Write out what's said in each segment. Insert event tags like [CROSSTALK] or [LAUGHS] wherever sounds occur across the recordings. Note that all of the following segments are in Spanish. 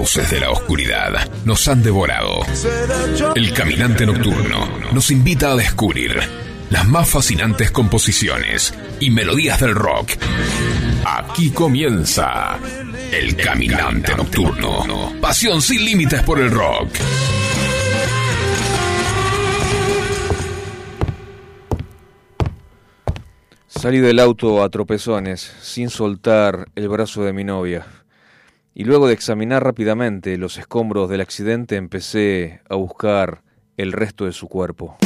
fauces de la oscuridad nos han devorado. El caminante nocturno nos invita a descubrir las más fascinantes composiciones y melodías del rock. Aquí comienza El Caminante Nocturno. Pasión sin límites por el rock. Salí del auto a tropezones, sin soltar el brazo de mi novia. Y luego de examinar rápidamente los escombros del accidente empecé a buscar el resto de su cuerpo.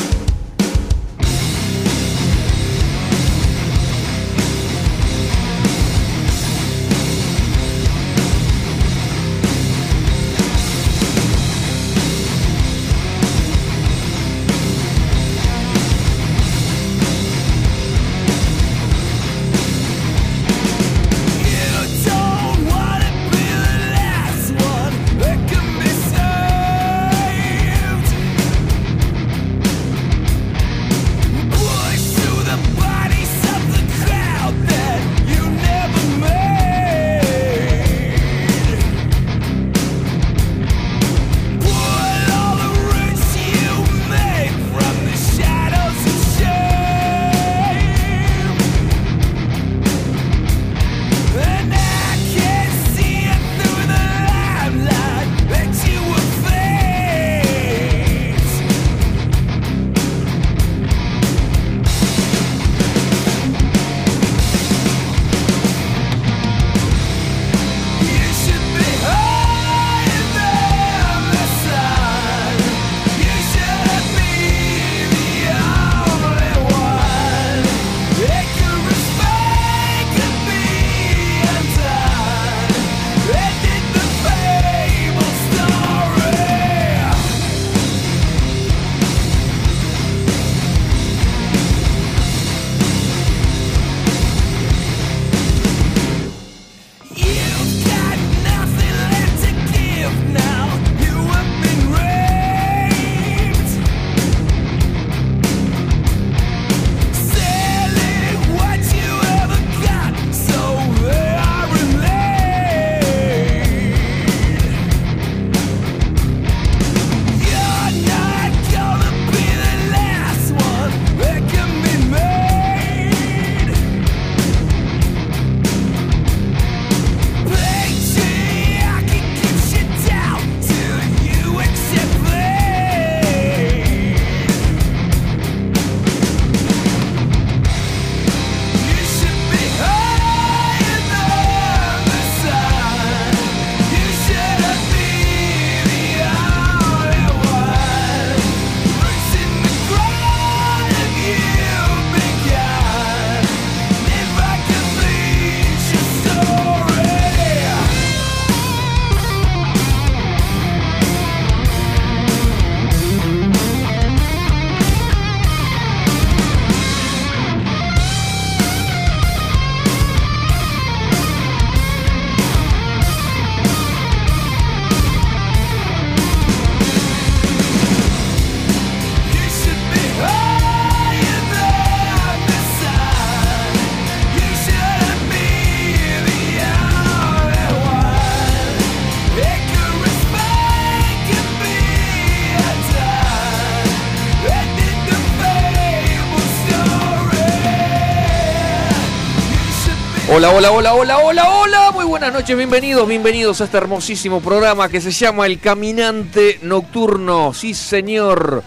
Hola, hola, hola, hola, hola, hola. Muy buenas noches, bienvenidos, bienvenidos a este hermosísimo programa que se llama El Caminante Nocturno. Sí, señor.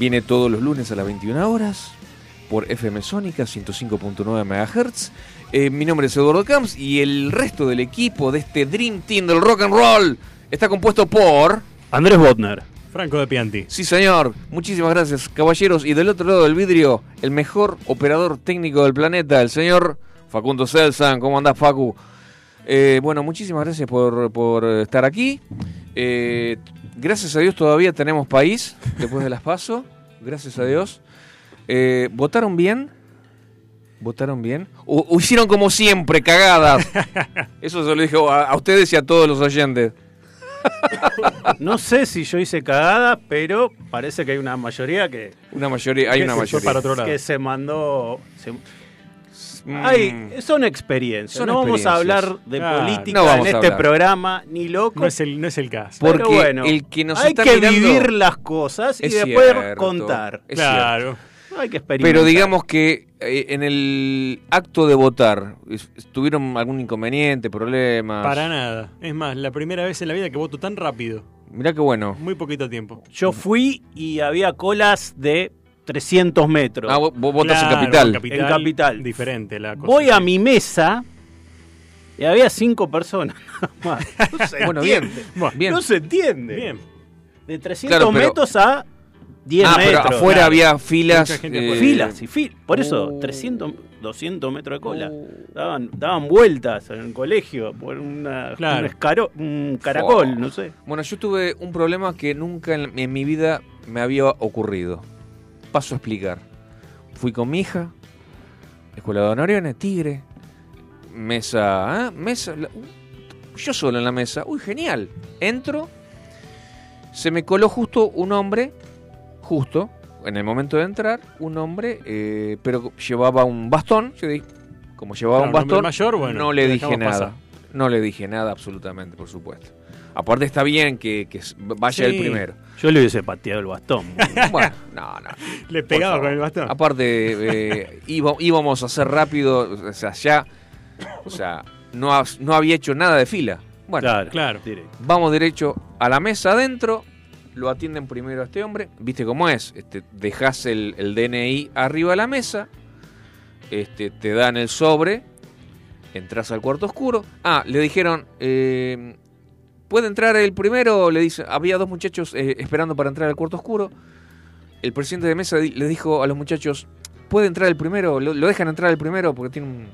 Viene todos los lunes a las 21 horas por FM Sónica 105.9 MHz. Eh, mi nombre es Eduardo Camps y el resto del equipo de este Dream Team del Rock and Roll está compuesto por... Andrés Botner. Franco de Pianti. Sí, señor. Muchísimas gracias, caballeros. Y del otro lado del vidrio, el mejor operador técnico del planeta, el señor Facundo Selsan. ¿Cómo andás, Facu? Eh, bueno, muchísimas gracias por, estar aquí. Eh, gracias a Dios todavía tenemos país después de las PASO. Gracias a Dios. Eh, ¿Votaron bien? ¿Votaron bien? O, hicieron como siempre, cagadas? Eso se lo dije a ustedes y a todos los oyentes. No sé si yo hice cagada, pero parece que hay una mayoría que. Una mayoría, hay una mayoría. Para otro lado. Que se mandó. Ay, Mm, son experiencias. Son no vamos a hablar de política No en este programa, ni loco. No es el, no es el caso. Pero porque bueno, el que nos hay está que mirando- vivir las cosas y es después cierto, contar. es claro. Hay que experimentar. Pero digamos que eh, en el acto de votar, ¿tuvieron algún inconveniente, problemas? Para nada. Es más, la primera vez en la vida que voto tan rápido. Mirá qué bueno. Muy poquito tiempo. Yo fui y había colas de 300 metros. Ah, vos, vos votás Claro, en Capital. En Capital. Diferente la cosa. Voy a mi mesa y había cinco personas. [LAUGHS] [LAUGHS] No se Bueno, bien. Bien. No se entiende. Bien. De 300 Claro, pero- metros a 10 ah, pero metros. afuera claro. había filas. Eh. Filas y filas. Por eso, Oh. 300, 200 metros de cola. Oh. Daban, daban vueltas en el colegio por una, Claro. un, escaro- un caracol, Oh. no sé. Bueno, yo tuve un problema que nunca en, en mi vida me había ocurrido. Paso a explicar. Fui con mi hija, escuela de Honoriones, Tigre, mesa, ¿eh? mesa, la- uh, yo solo en la mesa, uy, genial. Entro, se me coló justo un hombre, justo, en el momento de entrar, un hombre, eh, pero llevaba un bastón, yo dije, como llevaba Claro, un bastón, mayor, bueno, no le dije nada. pasar. No le dije nada absolutamente, por supuesto. Aparte está bien que, que vaya Sí. el primero. Yo le hubiese pateado el bastón. [LAUGHS] Bueno, no, no. Le pegaba con el bastón. Aparte, eh, iba- íbamos a hacer rápido, o sea, ya, o sea, no, ha- no había hecho nada de fila. Bueno, claro, claro. directo. vamos derecho a la mesa adentro, lo atienden primero a este hombre, viste cómo es, este, dejas el, el DNI arriba de la mesa, este, te dan el sobre, entras al cuarto oscuro. Ah, le dijeron, eh, ¿puede entrar el primero? Le dice, había dos muchachos eh, esperando para entrar al cuarto oscuro. El presidente de mesa le dijo a los muchachos, ¿puede entrar el primero? Lo, lo dejan entrar el primero porque tiene un,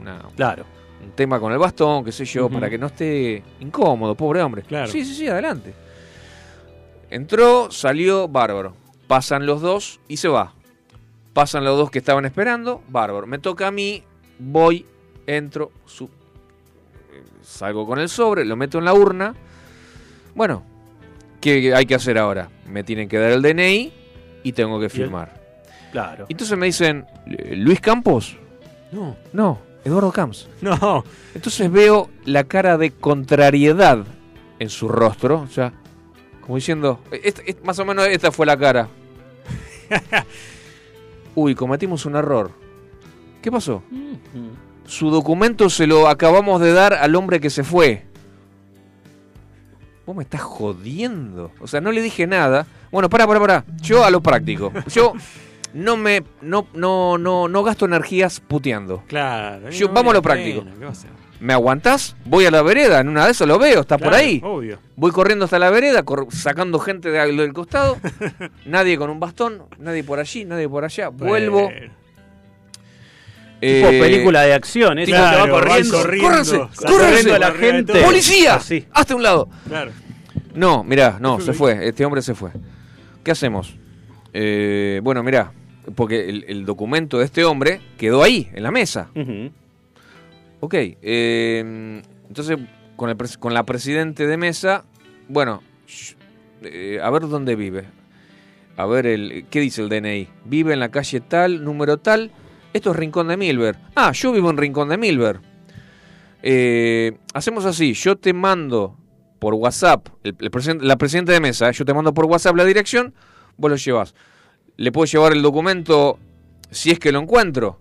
una- Claro. un tema con el bastón, qué sé yo, para que no esté incómodo, pobre hombre. Claro. Sí, sí, sí, adelante. Entró, salió, bárbaro. Pasan los dos y se va. Pasan los dos que estaban esperando, bárbaro. Me toca a mí, voy, entro, su- salgo con el sobre, lo meto en la urna. Bueno, ¿qué hay que hacer ahora? Me tienen que dar el DNI y tengo que firmar. Claro. Entonces me dicen, ¿Luis Campos? No. No, Eduardo Camps. No. Entonces veo la cara de contrariedad en su rostro, o sea, como diciendo, "Esta- es- más o menos esta fue la cara. [LAUGHS] Uy, cometimos un error. ¿Qué pasó? Su documento se lo acabamos de dar al hombre que se fue. Vos me estás jodiendo. O sea, no le dije nada. Bueno, pará, pará, pará. Yo a lo práctico. Yo no me no no no no gasto energías puteando. Claro. Yo- no vamos a lo práctico. pena, ¿qué va a hacer? ¿Me aguantás? Voy a la vereda, en una de esas lo veo, está por ahí. Obvio. Voy corriendo hasta la vereda, sacando gente de- del costado. [LAUGHS] nadie con un bastón, nadie por allí, nadie por allá. Vuelvo. Tipo eh, película de acción, ¿eh? claro, que va corriendo. corriendo. ¡Córranse! ¡Córranse! a la gente. ¡Policía! Así. ¡Hasta un lado! Claro. No, mirá, no, se fue. Este hombre se fue. ¿Qué hacemos? Eh, bueno, mirá, porque el, el documento de este hombre quedó ahí, en la mesa. Ujú. Ok, eh, entonces con, el pres- con la presidente de mesa, bueno, sh- eh, a ver dónde vive. A ver, el, ¿qué dice el DNI? Vive en la calle tal, número tal. Esto es Rincón de Milver. Ah, yo vivo en Rincón de Milver. Eh, hacemos así, yo te mando por WhatsApp, el, el presiden- la presidenta de mesa, yo te mando por WhatsApp la dirección, vos lo llevas. Le puedo llevar el documento si es que lo encuentro.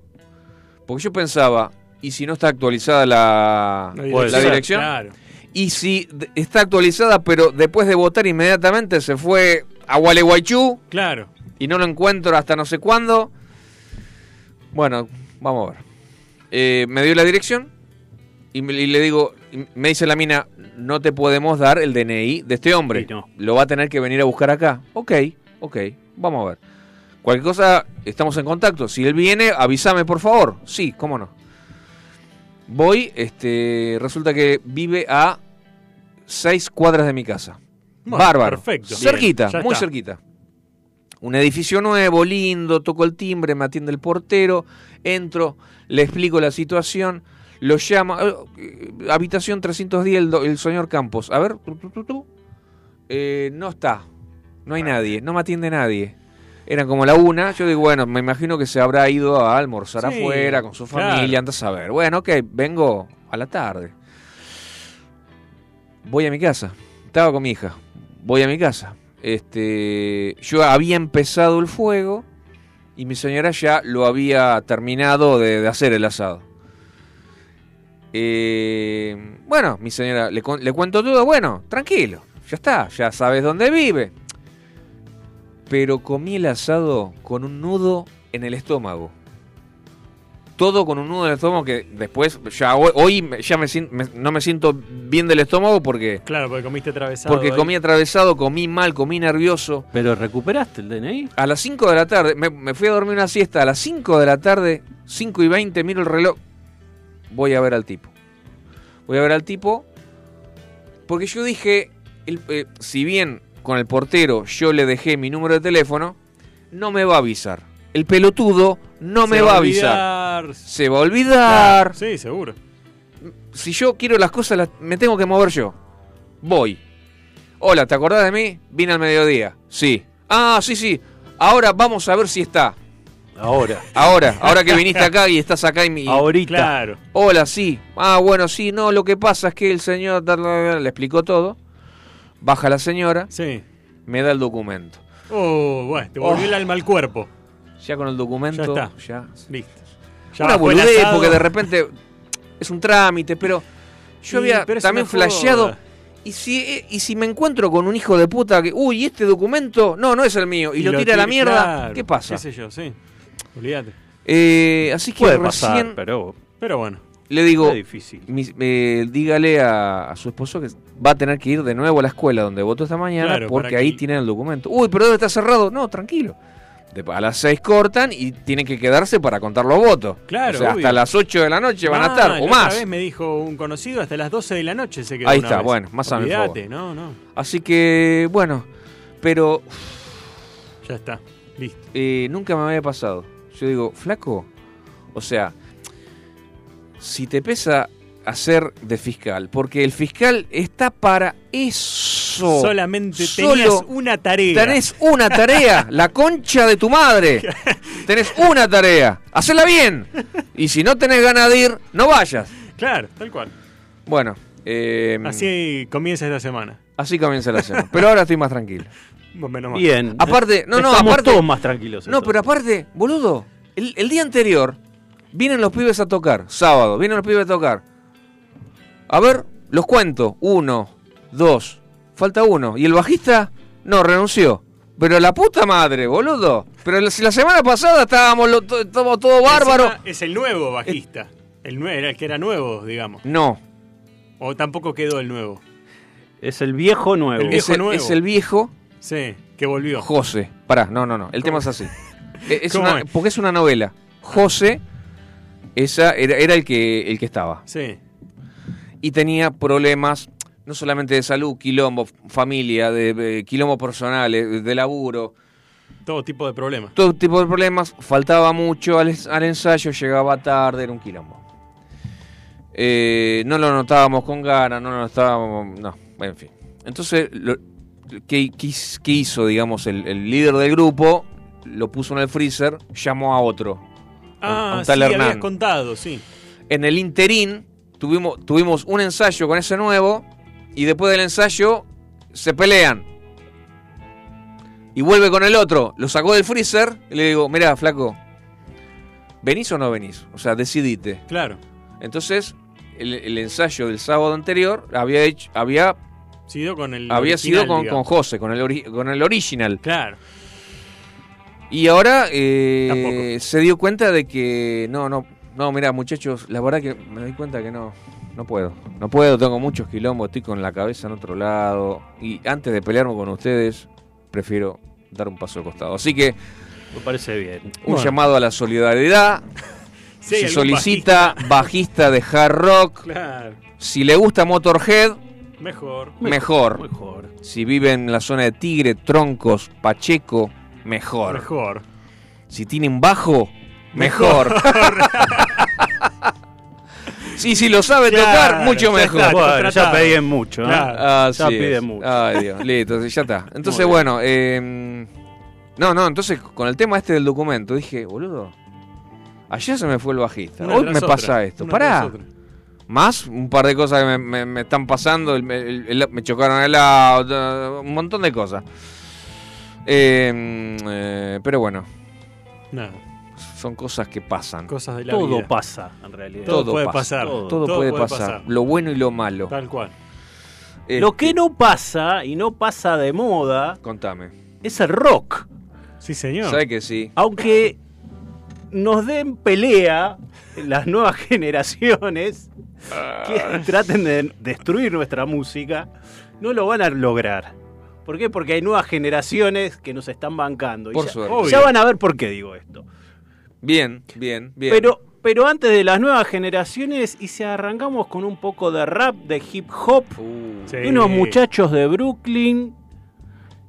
Porque yo pensaba, ¿y si no está actualizada la, dirección? Claro. Y si está actualizada, pero después de votar inmediatamente se fue a Gualeguaychú Claro. y no lo encuentro hasta no sé cuándo. Bueno, vamos a ver. Eh, me dio la dirección y, me- y le digo, y me dice la mina, no te podemos dar el DNI de este hombre. Sí, no. Lo va a tener que venir a buscar acá. Ok, ok, vamos a ver. Cualquier cosa, estamos en contacto. Si él viene, avísame por favor. Sí, cómo no. Voy, este, resulta que vive a seis cuadras de mi casa. Bueno, Bárbaro. Perfecto. Cerquita, muy está. cerquita. Un edificio nuevo, lindo, toco el timbre, me atiende el portero, entro, le explico la situación, lo llama, eh, habitación 310, el, do- el señor Campos. A ver. Eh, no está, no hay nadie, no me atiende nadie. Eran como la una. Yo digo, bueno, me imagino que se habrá ido a almorzar Sí, afuera con su claro. familia, andas a ver. Bueno, ok, vengo a la tarde. Voy a mi casa. Estaba con mi hija. Voy a mi casa. Este, yo había empezado el fuego y mi señora ya lo había terminado de, hacer el asado. Eh, bueno, mi señora, le, le cuento todo, bueno, tranquilo, ya está, ya sabes dónde vive. Pero comí el asado con un nudo en el estómago. Todo con un nudo en el estómago que después, ya hoy, ya me, me- no me siento bien del estómago porque, Claro, porque comiste atravesado. porque comí atravesado, comí mal, comí nervioso. Pero recuperaste el DNI. A las 5 de la tarde, me, me fui a dormir una siesta. A las 5 de la tarde, 5 y 20, miro el reloj. Voy a ver al tipo. Voy a ver al tipo. Porque yo dije, el- eh, si bien con el portero yo le dejé mi número de teléfono, no me va a avisar. El pelotudo no Se me va a avisar. olvidar. Se va a olvidar. Sí, seguro. Si yo quiero las cosas, las- me tengo que mover yo. Voy. Hola, ¿te acordás de mí? Vine al mediodía. Sí. Ah, sí, sí. Ahora vamos a ver si está. Ahora. Ahora, ahora que [LAUGHS] viniste acá y estás acá y mi... Ahorita. Claro. Hola, sí. Ah, bueno, sí. No, lo que pasa es que el señor le explicó todo. Baja la señora, Sí. me da el documento. Oh, bueno, te volvió Oh. el alma al cuerpo. Ya con el documento, Ya está. ya. Listo. Ya Una boludez, porque de repente es un trámite, pero yo Sí, había pero también joda. flasheado. Y si, eh, y si me encuentro con un hijo de puta que, uy, este documento, no, no es el mío, y, lo, tira a la mierda, claro, ¿qué pasa? ¿Qué sé yo? Sí. Olvídate. Eh, así que Puede recién pasar, pero Pero bueno. le digo, es difícil. eh, dígale a, a su esposo que va a tener que ir de nuevo a la escuela donde votó esta mañana Claro, porque ahí tienen el documento. Uy, pero debe estar cerrado. No, tranquilo. De- a las 6 cortan y tienen que quedarse para contar los votos. Claro, O sea, obvio. hasta las 8 de la noche van a Ah, estar, o más. vez me dijo un conocido hasta las 12 de la noche se quedó Ahí una está, vez. bueno, más a mi Olvídate, no, no. Así que, bueno, pero Ya está. Listo. eh, nunca me había pasado. Yo digo, flaco, o sea, si te pesa hacer de fiscal, porque el fiscal está para eso. Solamente Solo tenías una tarea. Tenés una tarea, [LAUGHS] la concha de tu madre. [LAUGHS] Tenés una tarea, hacela bien. Y si no tenés ganas de ir, no vayas. Claro, tal cual. Bueno, eh, Así comienza esta semana. así comienza la semana. Pero ahora estoy más tranquilo. Menos mal. Bien. Aparte, no, no, Estamos aparte- todos más tranquilos. No, pero aparte, boludo, el, el día anterior vienen los pibes a tocar, sábado, vienen los pibes a tocar. A ver, los cuento. Uno, dos, falta uno. Y el bajista, no, renunció. Pero la puta madre, boludo. Pero la, si la semana pasada estábamos, lo- to- estábamos todo bárbaro. Es el nuevo bajista. El, nue- era el que era nuevo, digamos. No, O tampoco quedó el nuevo. Es el viejo nuevo. El viejo es el, nuevo. es el viejo Sí, que volvió. José. Pará, no, no, no. El tema es así. Es ¿Cómo una- es? porque es una novela. José, esa era, era el que el que estaba. Sí. Y tenía problemas no solamente de salud, quilombo, familia, de, de quilombo personales, de laburo, Todo tipo de problemas. todo tipo de problemas. Faltaba mucho al, al ensayo, llegaba tarde, era un quilombo. Eh, no lo notábamos con ganas, no lo notábamos, no, en fin. Entonces, lo- ¿qué, qué hiz- qué hizo, digamos, el, el líder del grupo? Lo puso en el freezer, llamó a otro. a Ah, un sí, tal habías Hernán. contado, sí. En el interín tuvimos, tuvimos un ensayo con ese nuevo y después del ensayo se pelean. Y vuelve con el otro, lo sacó del freezer y le digo, mira, flaco, ¿venís o no venís? O sea, decidite. Claro. Entonces, el, el ensayo del sábado anterior había hecho, había, Sido con el. había original, sido con, con. José, con el, ori- con el original. Claro. Y ahora eh, se dio cuenta de que no, no, no, mira muchachos, la verdad que me doy cuenta que no, no puedo, no puedo, tengo muchos quilombos, estoy con la cabeza en otro lado y antes de pelearme con ustedes prefiero dar un paso al costado. Así que Me parece bien. un Bueno. llamado a la solidaridad, [LAUGHS] Sí, se solicita bajista de hard rock, Claro. si le gusta Motorhead, Mejor. mejor. Mejor. Si vive en la zona de Tigre, Troncos, Pacheco, mejor. Mejor. Si tienen bajo, mejor. [LAUGHS] sí, si lo sabe Claro, tocar, mucho ya mejor. está. Bueno, ya pedían mucho. ¿eh? Claro. Ah, Ya así pide es. mucho. Ay, Dios, listo, ya está. Entonces, bueno, eh, No, no, entonces con el tema este del documento dije, boludo, ayer se me fue el bajista, Una hoy me otra, pasa esto. una Pará, más un par de cosas que me, me- me están pasando, el- el- el- me chocaron el auto, un montón de cosas. Eh, mm, eh, pero bueno, Nada, son cosas que pasan. cosas de la Todo vida. pasa, en realidad. Todo, Todo puede pasa, pasar. todo. Todo, puede, pasar, lo bueno y lo malo. Tal cual. Lo Este, que no pasa, y no pasa de moda, Contame. es el rock. Sí, señor. ¿Sabes que sí? Aunque nos den pelea las nuevas [LAUGHS] generaciones que traten de destruir nuestra música, no lo van a lograr. ¿Por qué? Porque hay nuevas generaciones que nos están bancando. Y Por ya, suerte. Obvio. ya van a ver por qué digo esto. Bien, bien, bien. Pero, pero antes de las nuevas generaciones, y si arrancamos con un poco de rap, de hip hop, Uh, Sí. unos muchachos de Brooklyn,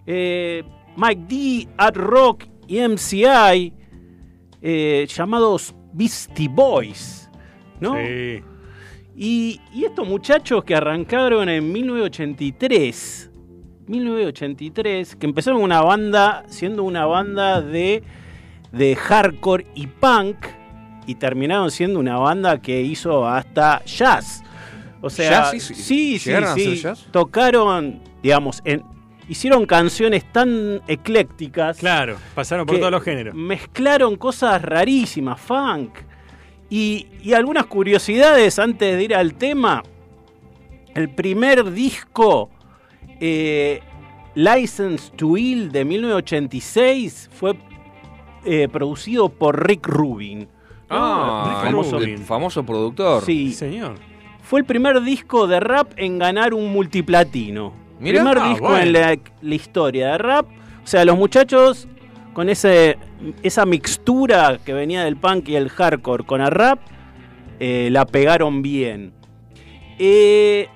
eh, Mike D, Ad Rock y MCI, eh, llamados Beastie Boys, ¿no? Sí. Y, y estos muchachos que arrancaron en 1983, 1983, que empezaron una banda, siendo una banda de, de hardcore y punk, y terminaron siendo una banda que hizo hasta jazz. O sea, ¿Jazz? Sí, sí, sí. tocaron, digamos, en, hicieron canciones tan eclécticas Claro, pasaron por todos los géneros. Mezclaron cosas rarísimas, funk. Y, y algunas curiosidades antes de ir al tema. El primer disco, eh, License to Ill de 1986, fue eh, producido por Rick Rubin. Ah, Rick el- Rubin. famoso productor. Sí, Sí, señor. fue el primer disco de rap en ganar un multiplatino. Mirá. primer Ah, disco bueno. en la, la historia de rap. O sea, los muchachos con ese, esa mixtura que venía del punk y el hardcore con el rap, eh, la pegaron bien. Eh,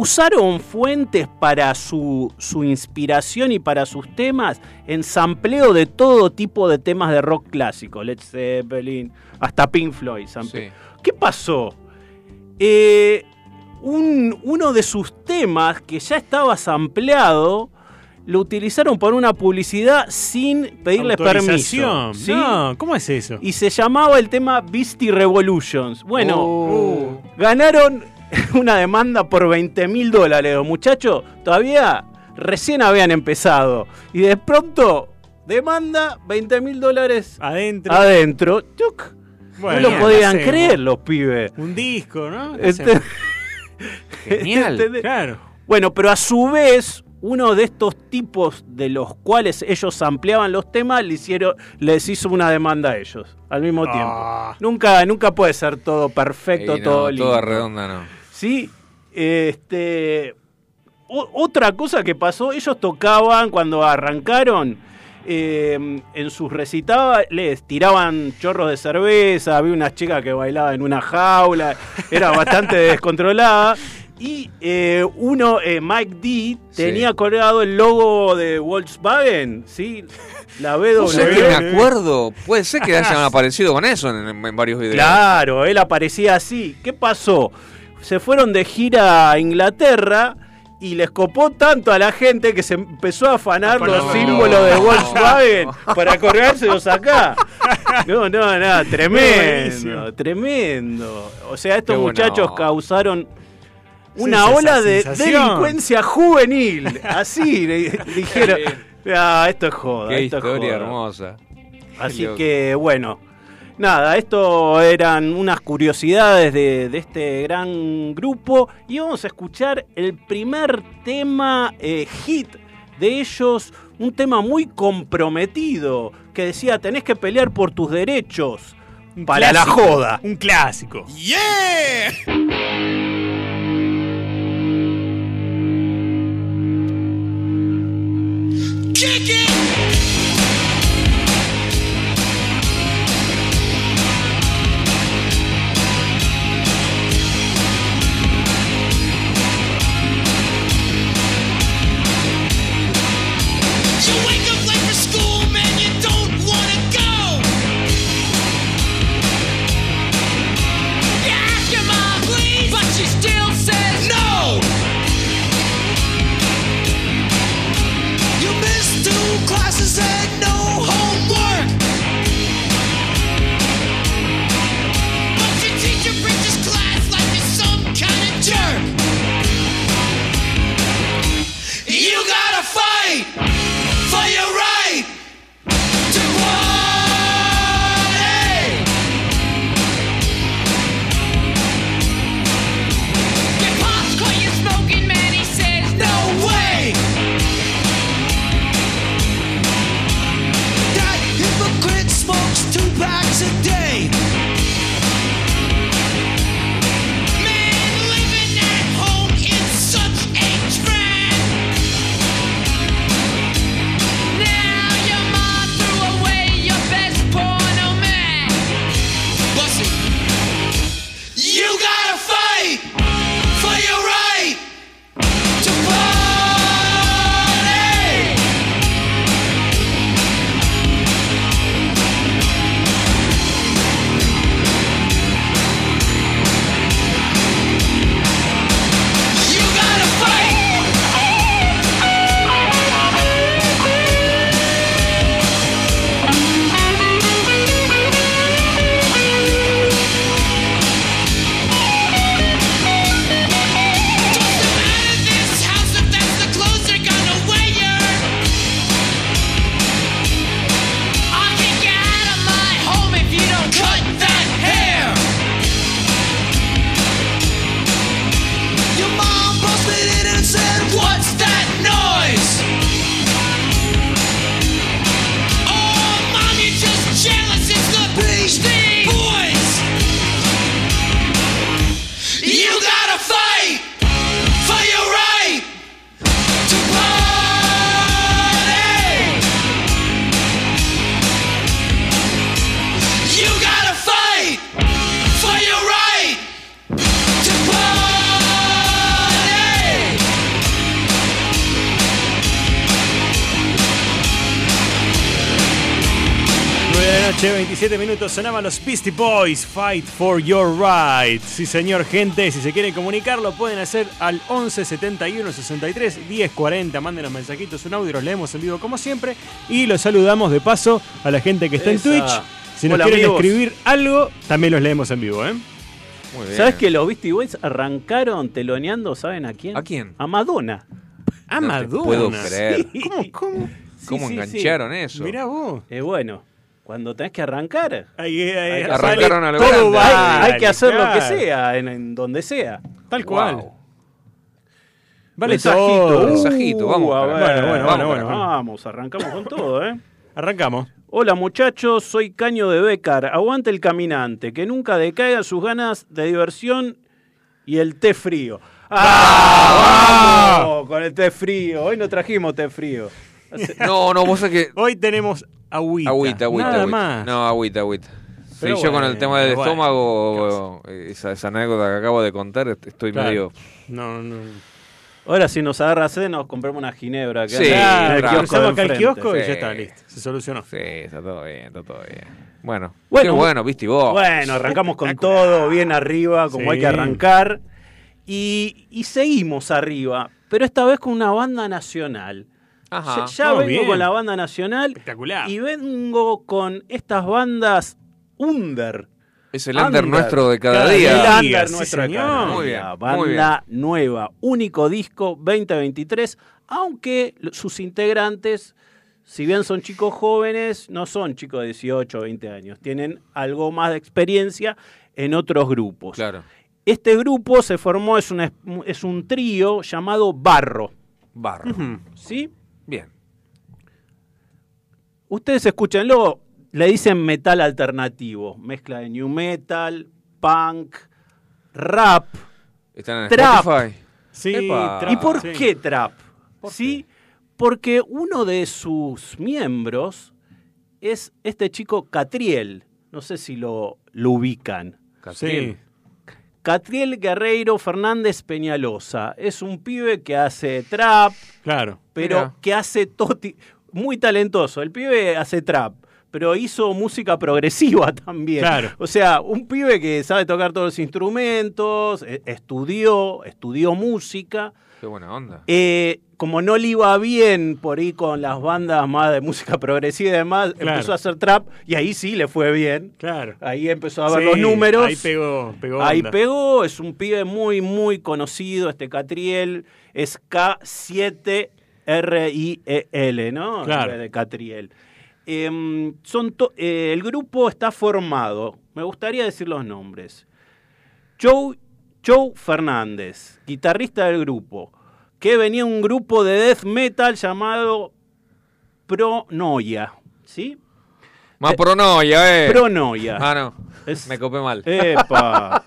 usaron fuentes para su, su inspiración y para sus temas en sampleo de todo tipo de temas de rock clásico. Led Zeppelin, hasta Pink Floyd. sample- Sí. ¿Qué pasó? Eh, un- uno de sus temas que ya estaba sampleado lo utilizaron por una publicidad sin pedirles permiso. Autorización. ¿sí? No, ¿cómo es eso? Y se llamaba el tema Beastie Revolutions. Bueno, Oh. ganaron [LAUGHS] una demanda por 20 mil dólares. Los muchachos todavía recién habían empezado. Y de pronto, demanda 20 mil dólares Adentro. adentro. Tuc. Bueno, no lo ¿qué podían hacemos? creer los pibes. Un disco, ¿no? ¿Qué Este-? [LAUGHS] Genial. ¿Entendés? Claro. Bueno, pero a su vez, uno de estos tipos de los cuales ellos ampliaban los temas, le hicieron, les hizo una demanda a ellos al mismo Ah. tiempo. Nunca, nunca puede ser todo perfecto, Ey, no, todo lindo. toda redonda no. Sí, este. o- otra cosa que pasó, ellos tocaban cuando arrancaron. eh, en sus recitales tiraban chorros de cerveza, había unas chicas que bailaban en una jaula, era [LAUGHS] bastante descontrolada. Y eh, uno, eh, Mike D, tenía colgado el logo de Volkswagen, ¿sí? La No sé que me acuerdo. Puede ser que hayan [LAUGHS] aparecido con eso en, en varios videos. Claro, él aparecía así. ¿Qué pasó? Se fueron de gira a Inglaterra y les copó tanto a la gente que se empezó a afanar los los símbolos de. Volkswagen [LAUGHS] para colgárselos acá. No, no, no, tremendo, tremendo. O sea, estos Qué muchachos causaron una ola de sensación. delincuencia juvenil. Así [LAUGHS] le dijeron. Ah, esto es joda. Qué esto es historia joda". hermosa. Así que bueno, nada, esto eran unas curiosidades de, de este gran grupo y vamos a escuchar el primer tema eh, hit de ellos, un tema muy comprometido que decía tenés que pelear por tus derechos Un para la joda. Un clásico. You noche, 27 minutos, sonaban los Beastie Boys, Fight for Your Right. Sí, señor, gente, si se quieren comunicar, lo pueden hacer al 11 71 63 10 40. Manden los mensajitos, un audio, los leemos en vivo como siempre. Y los saludamos de paso a la gente que está Esa. en Twitch. Si nos Hola, quieren amigos. escribir algo, también los leemos en vivo, ¿eh? Muy bien. ¿Sabes que los Beastie Boys arrancaron teloneando, ¿saben a quién? ¿A quién? A Madonna. Ah, No te Madonna. puedo creer. ¿Cómo, cómo? Sí, ¿Cómo sí, engancharon eso? Mirá vos. Eh, bueno, cuando tenés que arrancar, Ahí, ahí, Hay que Arrancaron a lo todo grande. hay, hay que hacer lo que sea, en, en donde sea. Tal cual. Wow. Vale Mensajito. todo. Mensajito, vamos, a cara. ver, Bueno, bueno, Vamos, bueno, bueno. Vamos, arrancamos con todo, ¿eh? Arrancamos. Hola muchachos, soy Caño de Becar. Aguante el caminante, que nunca decaiga sus ganas de diversión y el té frío. ¡Ah! vamos Con el té frío. Hoy no trajimos té frío. [LAUGHS] No, no, vos sabés que. Hoy tenemos agüita. Agüita, agüita, Nada agüita. más. No, agüita, agüita. Sí, Pero yo con el bueno, tema del bueno, estómago, esa, esa anécdota que acabo de contar, est- estoy Claro. medio. No, no. Ahora si nos agarra sed nos compramos una ginebra. Que Sí, Claro, kiosco acá al kiosco y ya está, listo. Se solucionó. Sí, está todo bien, está todo bien. Bueno, Bueno, qué bueno, viste vos. Bueno, arrancamos con todo, bien arriba, como Sí. hay que arrancar. Y, y seguimos arriba, pero esta vez con una banda nacional. Ajá. Ya, vengo bien. con la banda nacional Espectacular. y vengo con estas bandas under. Es el under, Under. nuestro de cada Cada día. El under sí, nuestro de señor. cada Muy día. bien, Banda muy bien. nueva, único disco 2023, aunque sus integrantes, si bien son chicos jóvenes, no son chicos de 18 o 20 años, tienen algo más de experiencia en otros grupos. Claro. Este grupo se formó, es, una- es un trío llamado Barro. Barro. ¿sí? Bien. Ustedes escúchenlo, le dicen metal alternativo, mezcla de new metal, punk, rap. ¿Están en Trap. Spotify? Sí, trap, ¿Y por sí. qué trap? ¿Por ¿Sí? Porque uno de sus miembros es este chico Catriel. No sé si lo, lo ubican. Sí. Catriel Guerreiro Fernández Peñalosa. Es un pibe que hace trap, Claro. pero Mira. que hace toti muy talentoso. El pibe hace trap, pero hizo música progresiva [LAUGHS] también. Claro. O sea, un pibe que sabe tocar todos los instrumentos, e- estudió, estudió música. Qué buena onda. Eh, como no le iba bien por ahí con las bandas más de música progresiva y demás, Claro. empezó a hacer trap y ahí sí le fue bien. Claro. Ahí empezó a ver Sí, los números. Ahí pegó, pegó. Ahí pegó, es un pibe muy, muy conocido, este Catriel, es K7RIEL, ¿no? Claro. De Catriel. Em, son eh, el grupo está formado, me gustaría decir los nombres. Joe, Joe Fernández, guitarrista del grupo, que venía un grupo de death metal llamado Pronoia, ¿sí? Más pronoia, eh. Pronoia. Ah, no. Es- Me copé mal. ¡Epa!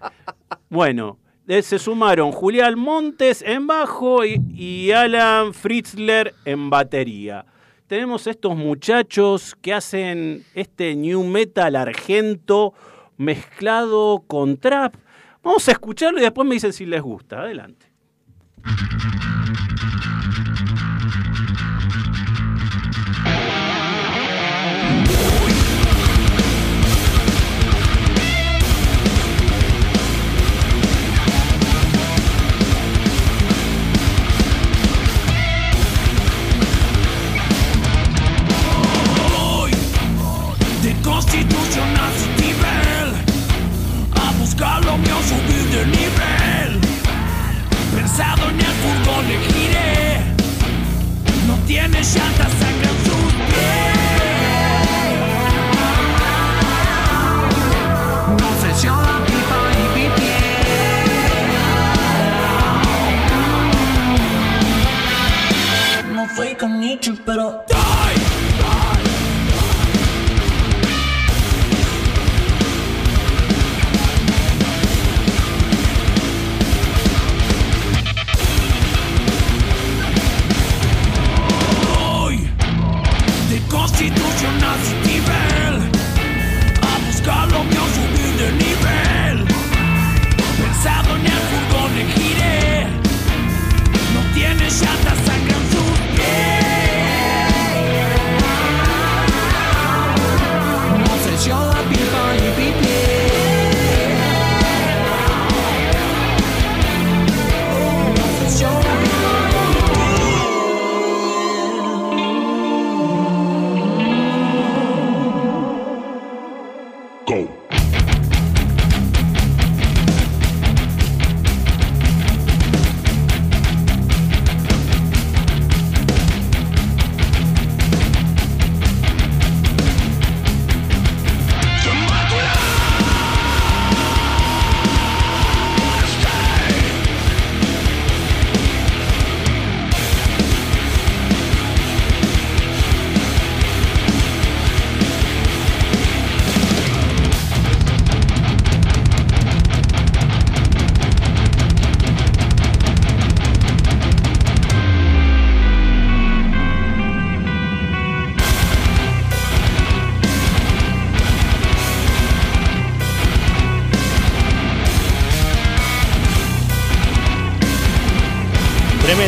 [LAUGHS] bueno, eh, se sumaron Julián Montes en bajo y, y Alan Fritzler en batería. Tenemos estos muchachos que hacen este new metal argento mezclado con trap. Vamos a escucharlo y después me dicen si les gusta. Adelante. Thank you. No sé si ahora pipa y viví. No fue con Nietzsche, pero.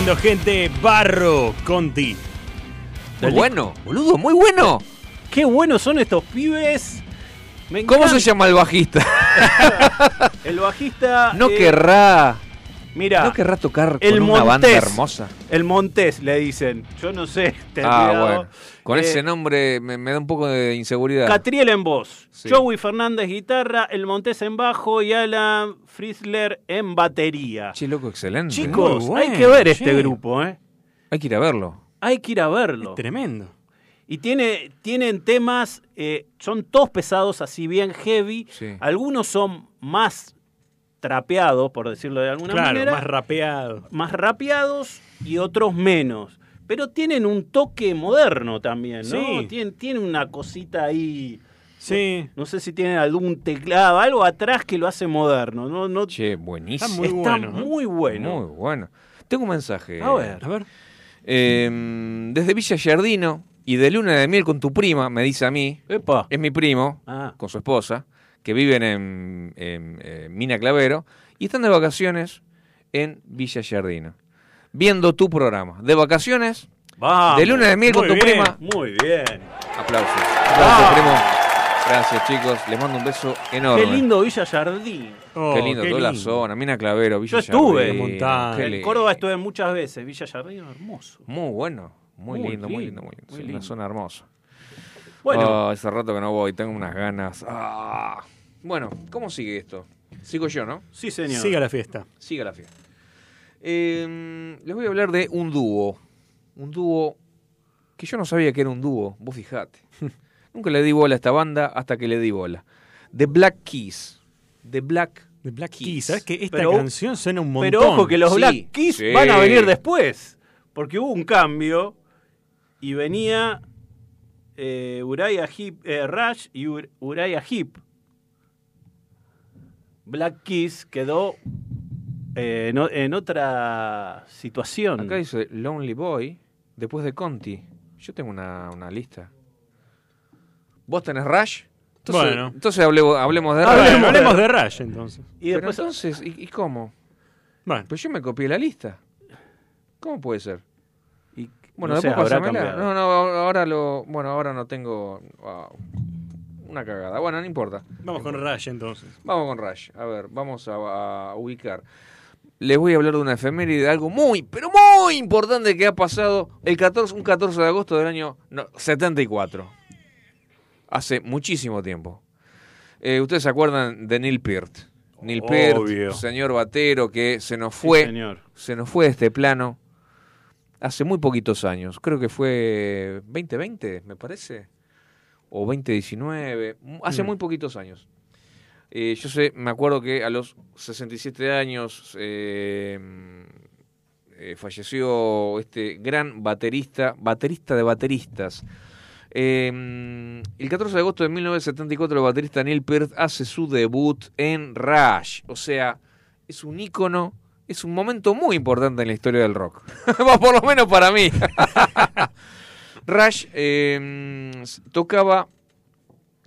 Tremendo, gente. Barro Conti. Muy bueno, boludo, muy bueno. Qué buenos son estos pibes. Me ¿Cómo se llama el bajista? [LAUGHS] El bajista. No eh, querrá. Mira, No querrá tocar el con una banda hermosa. el Montés le dicen. Yo no sé. [LAUGHS] ten Ah, cuidado. bueno. Con Eh, ese nombre me, me da un poco de inseguridad. Catriel en voz, Sí. Joey Fernández guitarra, El Montés en bajo y Alan Frizzler en batería. Che, loco, excelente. Chicos, hay que ver este grupo, ¿eh? Hay que ir a verlo. Hay que ir a verlo. Tremendo. Y tiene, tienen temas, eh, son todos pesados, así bien heavy. Sí. Algunos son más trapeados, por decirlo de alguna Claro, manera. más rapeado. más rapeados y otros menos. Pero tienen un toque moderno también, ¿no? Sí. Tienen, tienen una cosita ahí. Sí. No sé si tienen algún teclado, algo atrás que lo hace moderno. No, no, Che, buenísimo. Está muy está bueno, ¿no? muy bueno. Muy bueno. Tengo un mensaje. A ver. A ver. Eh, desde Villa Yardino y de luna de miel con tu prima, me dice a mí, Epa. es mi primo, Ah. con su esposa, que viven en, en, eh, Mina Clavero y están de vacaciones en Villa Yardino, viendo tu programa. De vacaciones, Vamos. de luna de miel con tu bien. prima. Muy bien. Aplausos. Aplausos, primo. Gracias, chicos. Les mando un beso enorme. Qué lindo Villa Jardín. Oh, Qué lindo, toda la zona. Mina Clavero, Villa Yo estuve. En lindo. Córdoba estuve muchas veces. Villa Jardín, hermoso. Muy bueno. Muy, Muy lindo, muy lindo, lindo, muy lindo. muy Sí, lindo. Una zona hermosa. Bueno, Ah, hace rato que no voy, tengo unas ganas. Ah. Bueno, ¿cómo sigue esto? Sigo yo, ¿no? sí, señor. Siga la fiesta. Siga la fiesta. Eh, les voy a hablar de un dúo. Un dúo que yo no sabía que era un dúo, vos fijate. [LAUGHS] Nunca le di bola a esta banda hasta que le di bola. The Black Keys. The Black The Black Keys. Keys. ¿Sabes que esta Pero- canción suena un montón? Pero ojo que los Sí, Black Keys sí. van a venir después. Porque hubo un cambio y venía eh, Uriah Heep, eh, Rush y Ur- Uriah Heep. Black Keys quedó eh, en, otra situación. Acá dice Lonely Boy, después de Conti. Yo tengo una, una lista. ¿Vos tenés Rush? Entonces, Bueno. entonces hablemos, hablemos de Ah, Rush. Hablemos hablemos de- Rush entonces. y Pero entonces, ¿y, y cómo? Bueno, Pues yo me copié la lista. ¿Cómo puede ser? Bueno, no sé, después habrá cambiado. No, no, ahora lo. Bueno, ahora no tengo. wow, una cagada. Bueno, no importa. vamos con Rush entonces. Vamos con Rush. A ver, vamos a, a ubicar. Les voy a hablar de una efeméride, de algo muy, pero muy importante que ha pasado el 14, un 14 de agosto del año no, 74. Hace muchísimo tiempo. Eh, Ustedes se acuerdan de Neil Peart. Neil Peart, Obvio. señor batero que se nos Sí, fue señor. se nos fue de este plano hace muy poquitos años. Creo que fue 2020, me parece. O 2019. Hace Mm. muy poquitos años. Eh, yo sé, me acuerdo que a los 67 años eh, eh, falleció este gran baterista, baterista de bateristas. El 14 de agosto de 1974 el baterista Neil Peart hace su debut en Rush. O sea, es un ícono, es un momento muy importante en la historia del rock. [LAUGHS] Por lo menos para mí. [LAUGHS] Rush eh, tocaba,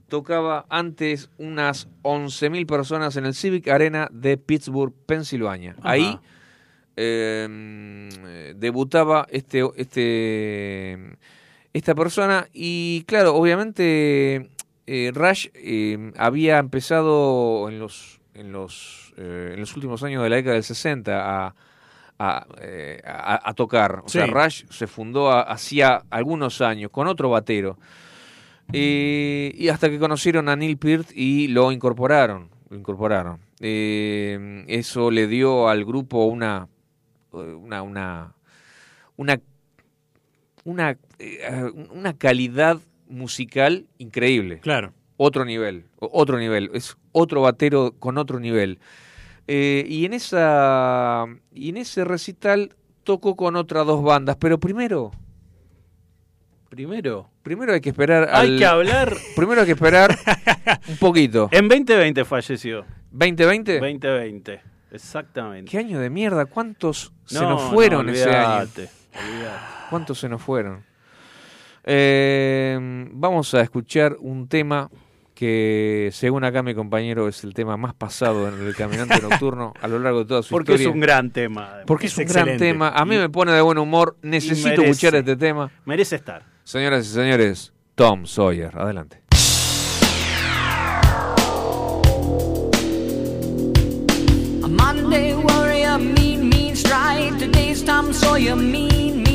tocaba antes unas 11.000 personas en el Civic Arena de Pittsburgh, Pensilvania. Ajá. Ahí eh, debutaba este, este, esta persona y claro, obviamente eh, Rush eh, había empezado en los, en, los, eh, en los últimos años de la década del 60 a, a, eh, a- a tocar. O sea. Rush se fundó hacía algunos años con otro batero. Eh, y hasta que conocieron a Neil Peart y lo incorporaron. Lo incorporaron. Eh, eso le dio al grupo una una una una una, una calidad musical increíble Claro. Otro nivel, otro nivel, es otro batero con otro nivel. Eh, y en esa y en ese recital tocó con otras dos bandas, pero primero, Primero, primero hay que esperar hay al- que hablar. [LAUGHS] primero hay que esperar un poquito. En 2020 falleció. 2020? 2020, exactamente. ¿Qué año de mierda? ¿Cuántos se No, nos fueron no, ese año? olvídate. ¿Cuántos se nos fueron? Eh, vamos a escuchar un tema que según acá mi compañero es el tema más pasado en el Caminante [LAUGHS] Nocturno a lo largo de toda su Porque historia. es un gran tema. Porque es, Es un gran tema. A mí Y- me pone de buen humor. Necesito merece. escuchar este tema. Merece estar. Señoras y señores, Tom Sawyer. Adelante. A Monday warrior, mean, mean stride. Today's Tom Sawyer, mean, mean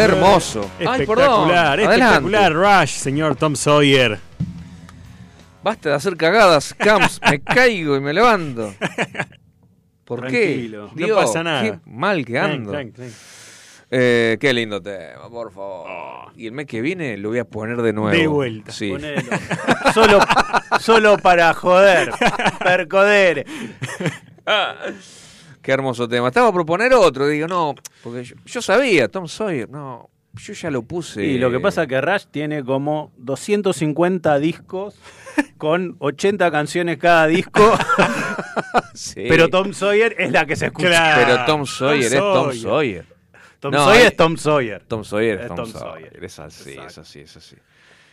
Hermoso. Espectacular, espectacular. Rush, señor Tom Sawyer. Basta de hacer cagadas, Camps. me caigo y me levanto. ¿Por Tranquilo. qué? No pasa nada. Qué mal que ando. tranqui, tranqui. Eh, qué lindo tema, por favor. Y el mes que viene lo voy a poner de nuevo. De vuelta. Sí. Ponelo. [LAUGHS] solo, solo para joder. [LAUGHS] Percoder. Qué hermoso tema. Estaba a proponer otro, digo, no, porque yo, yo sabía, Tom Sawyer, no, yo ya lo puse. Y lo que pasa es que Rush tiene como 250 discos con 80 canciones cada disco, [LAUGHS] Sí. pero Tom Sawyer es la que se escucha. Claro. Pero Tom Sawyer es Tom Sawyer. Tom No, Sawyer es Tom Sawyer. Tom Sawyer es Es Tom, Tom Sawyer. Sawyer. Es así, es Exacto. así, es así.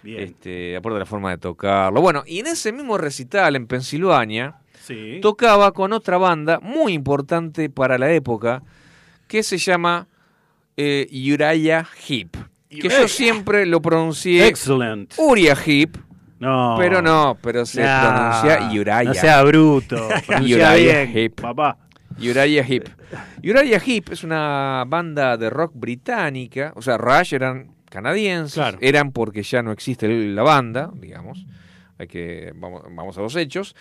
Bien. Este, aparte de la forma de tocarlo. Bueno, y en ese mismo recital en Pensilvania, sí. tocaba con otra banda muy importante para la época que se llama eh, Uriah Heep. Que yo siempre lo pronuncié Excellent. Uriah Heep, No. pero no, pero se Nah, pronuncia Uriah. No sea bruto. [LAUGHS] Uriah bien, Heep. papá. Uriah Heep. Uriah Heep es una banda de rock británica, o sea, Rush eran canadienses, Claro. eran porque ya no existe la banda, digamos, hay que vamos, vamos a los hechos.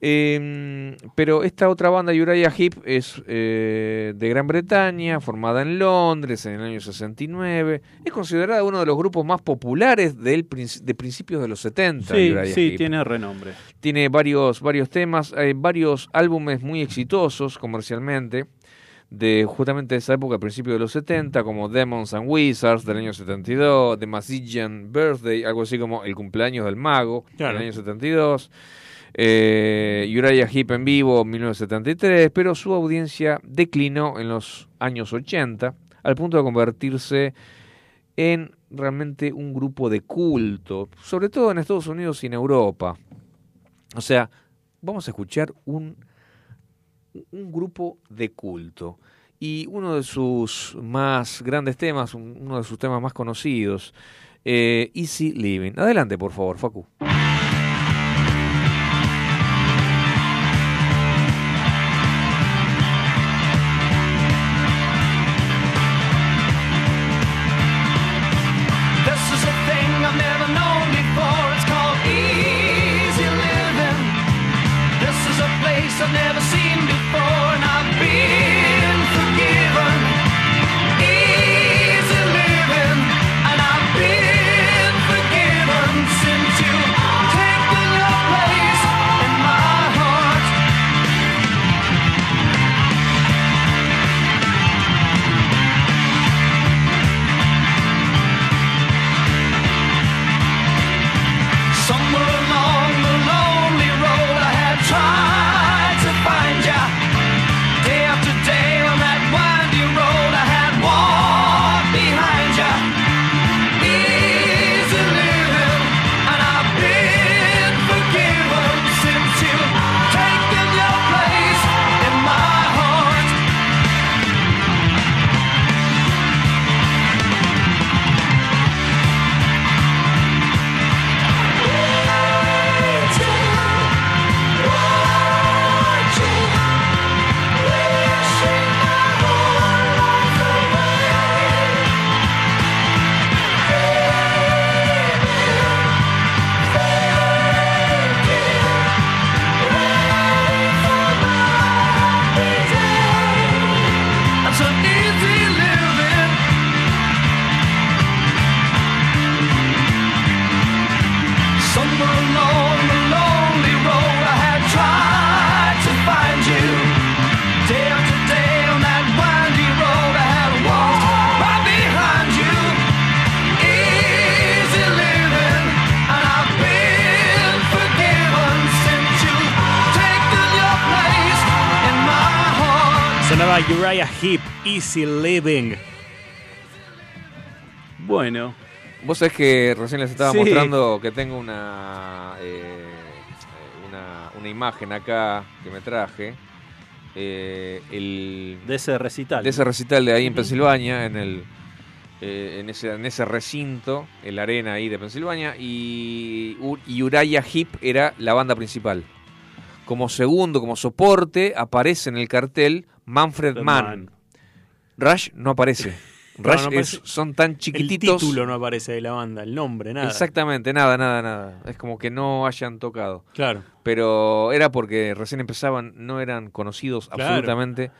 Eh, pero esta otra banda, Uriah Heep, es eh, de Gran Bretaña, formada en Londres en el año 69. Es considerada uno de los grupos más populares del, de principios de los 70. Sí, Uriah sí, Heep tiene renombre. tiene varios, varios temas, hay varios álbumes muy exitosos comercialmente, de justamente esa época, a principios de los 70, como Demons and Wizards del año 72, The Magician Birthday, algo así como El cumpleaños del mago Claro. del año 72, eh, Uriah Heep en vivo en 1973, pero su audiencia declinó en los años 80, al punto de convertirse en realmente un grupo de culto, sobre todo en Estados Unidos y en Europa. O sea, vamos a escuchar un, un grupo de culto. Y uno de sus más grandes temas, un- uno de sus temas más conocidos, eh, Easy Living. Adelante, por favor, Facu. Sonaba Uriah Heep, Easy Living. Bueno, Vos sabés que recién les estaba Sí. mostrando que tengo una, eh, una, una imagen acá que me traje. eh, el, de ese recital. de ese recital de ahí en Pensilvania, en el eh, en, ese, en ese recinto, en la arena ahí de Pensilvania, y, y Uriah Heep era la banda principal. Como segundo, como soporte, aparece en el cartel Manfred Mann. Man. Rush no aparece. [LAUGHS] Rush no es- aparece. son tan El chiquititos. título no aparece de la banda, el nombre, nada. Exactamente, nada, nada, nada. Es como que no hayan tocado. Claro. Pero era porque recién empezaban, no eran conocidos Claro. absolutamente.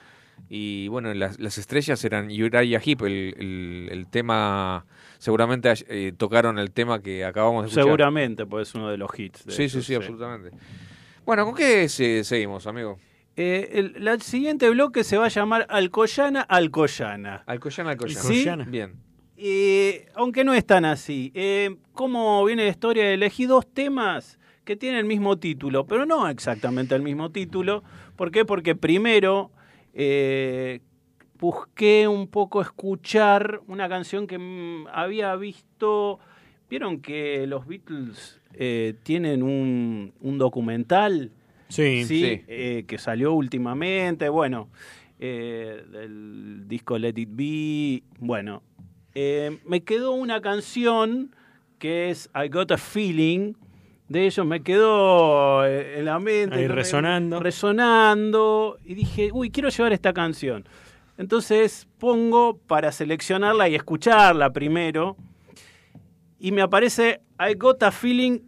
Y bueno, las, las estrellas eran Uriah Heep, el, el- el tema, seguramente eh, tocaron el tema que acabamos de escuchar. Seguramente, pues es uno de los hits. de Sí, sí, ellos, sí, absolutamente. Bueno, ¿con qué se- seguimos, amigo? Eh, el siguiente bloque se va a llamar Alcoyana, Alcoyana. Alcoyana, Alcoyana. Sí. Bien. Eh, aunque no es tan así. Eh, ¿Cómo viene la historia? Elegí dos temas que tienen el mismo título, pero no exactamente el mismo título. ¿Por qué? Porque primero eh, busqué un poco escuchar una canción que mm, había visto. ¿Vieron que los Beatles eh, tienen un, un documental? Sí. Sí, Sí. eh, que salió últimamente, bueno, eh, del disco Let It Be, bueno, eh, me quedó una canción que es I Got a Feeling, de ellos me quedó en la mente. Ahí resonando. Resonando, y dije, uy, quiero llevar esta canción. Entonces pongo para seleccionarla y escucharla primero, y me aparece I Got a Feeling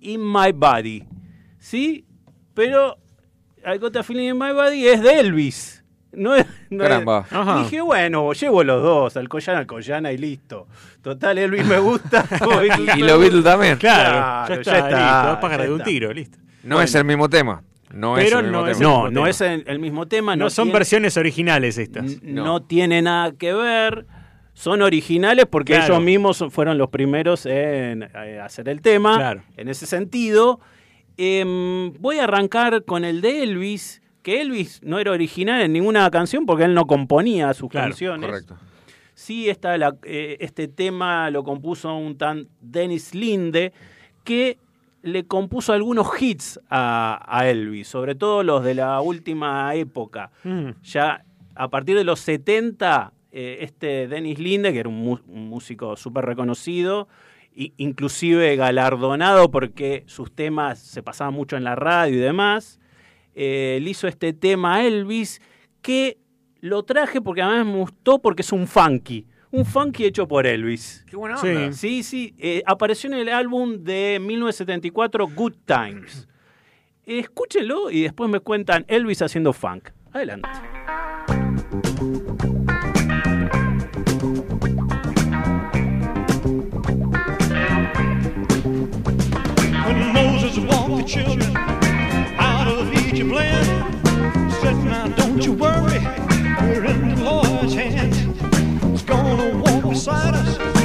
in My Body. ¿Sí? Pero I Got a Feeling in My Body es de Elvis. No es, no es-. Dije, bueno, llevo los dos, Alcoyana, Alcoyana y listo. Total, Elvis me gusta. [LAUGHS] Y gusta. Beatles también. Claro, Claro, ya ya está, está, listo. Dos pájaros ya de un está. tiro, listo. No Bueno. es el mismo tema. No es el mismo no es tema. el- No, mismo no es el, el mismo tema. No, No, son tiene- versiones originales estas. no tiene nada que ver. Son originales porque Claro. ellos mismos fueron los primeros en eh, hacer el tema. Claro. En ese sentido, Em, voy a arrancar con el de Elvis, que Elvis no era original en ninguna canción porque él no componía sus Claro, canciones. Correcto. Sí, está la- eh, este tema lo compuso un tan Dennis Linde, que le compuso algunos hits a, a Elvis, sobre todo los de la última época. Mm. Ya a partir de los 70, eh, este Dennis Linde, que era un, mu- un músico súper reconocido, i- inclusive galardonado porque sus temas se pasaban mucho en la radio y demás, eh, le hizo este tema a Elvis que lo traje porque además me gustó porque es un funky. Un funky hecho por Elvis. Qué buena Sí. onda. Sí, sí, eh, apareció en el álbum de 1974 Good Times. Escúchenlo y después me cuentan Elvis haciendo funk. Adelante. The children out of Egypt land, said, Now don't you worry, we're in the Lord's hands. He's gonna walk beside us,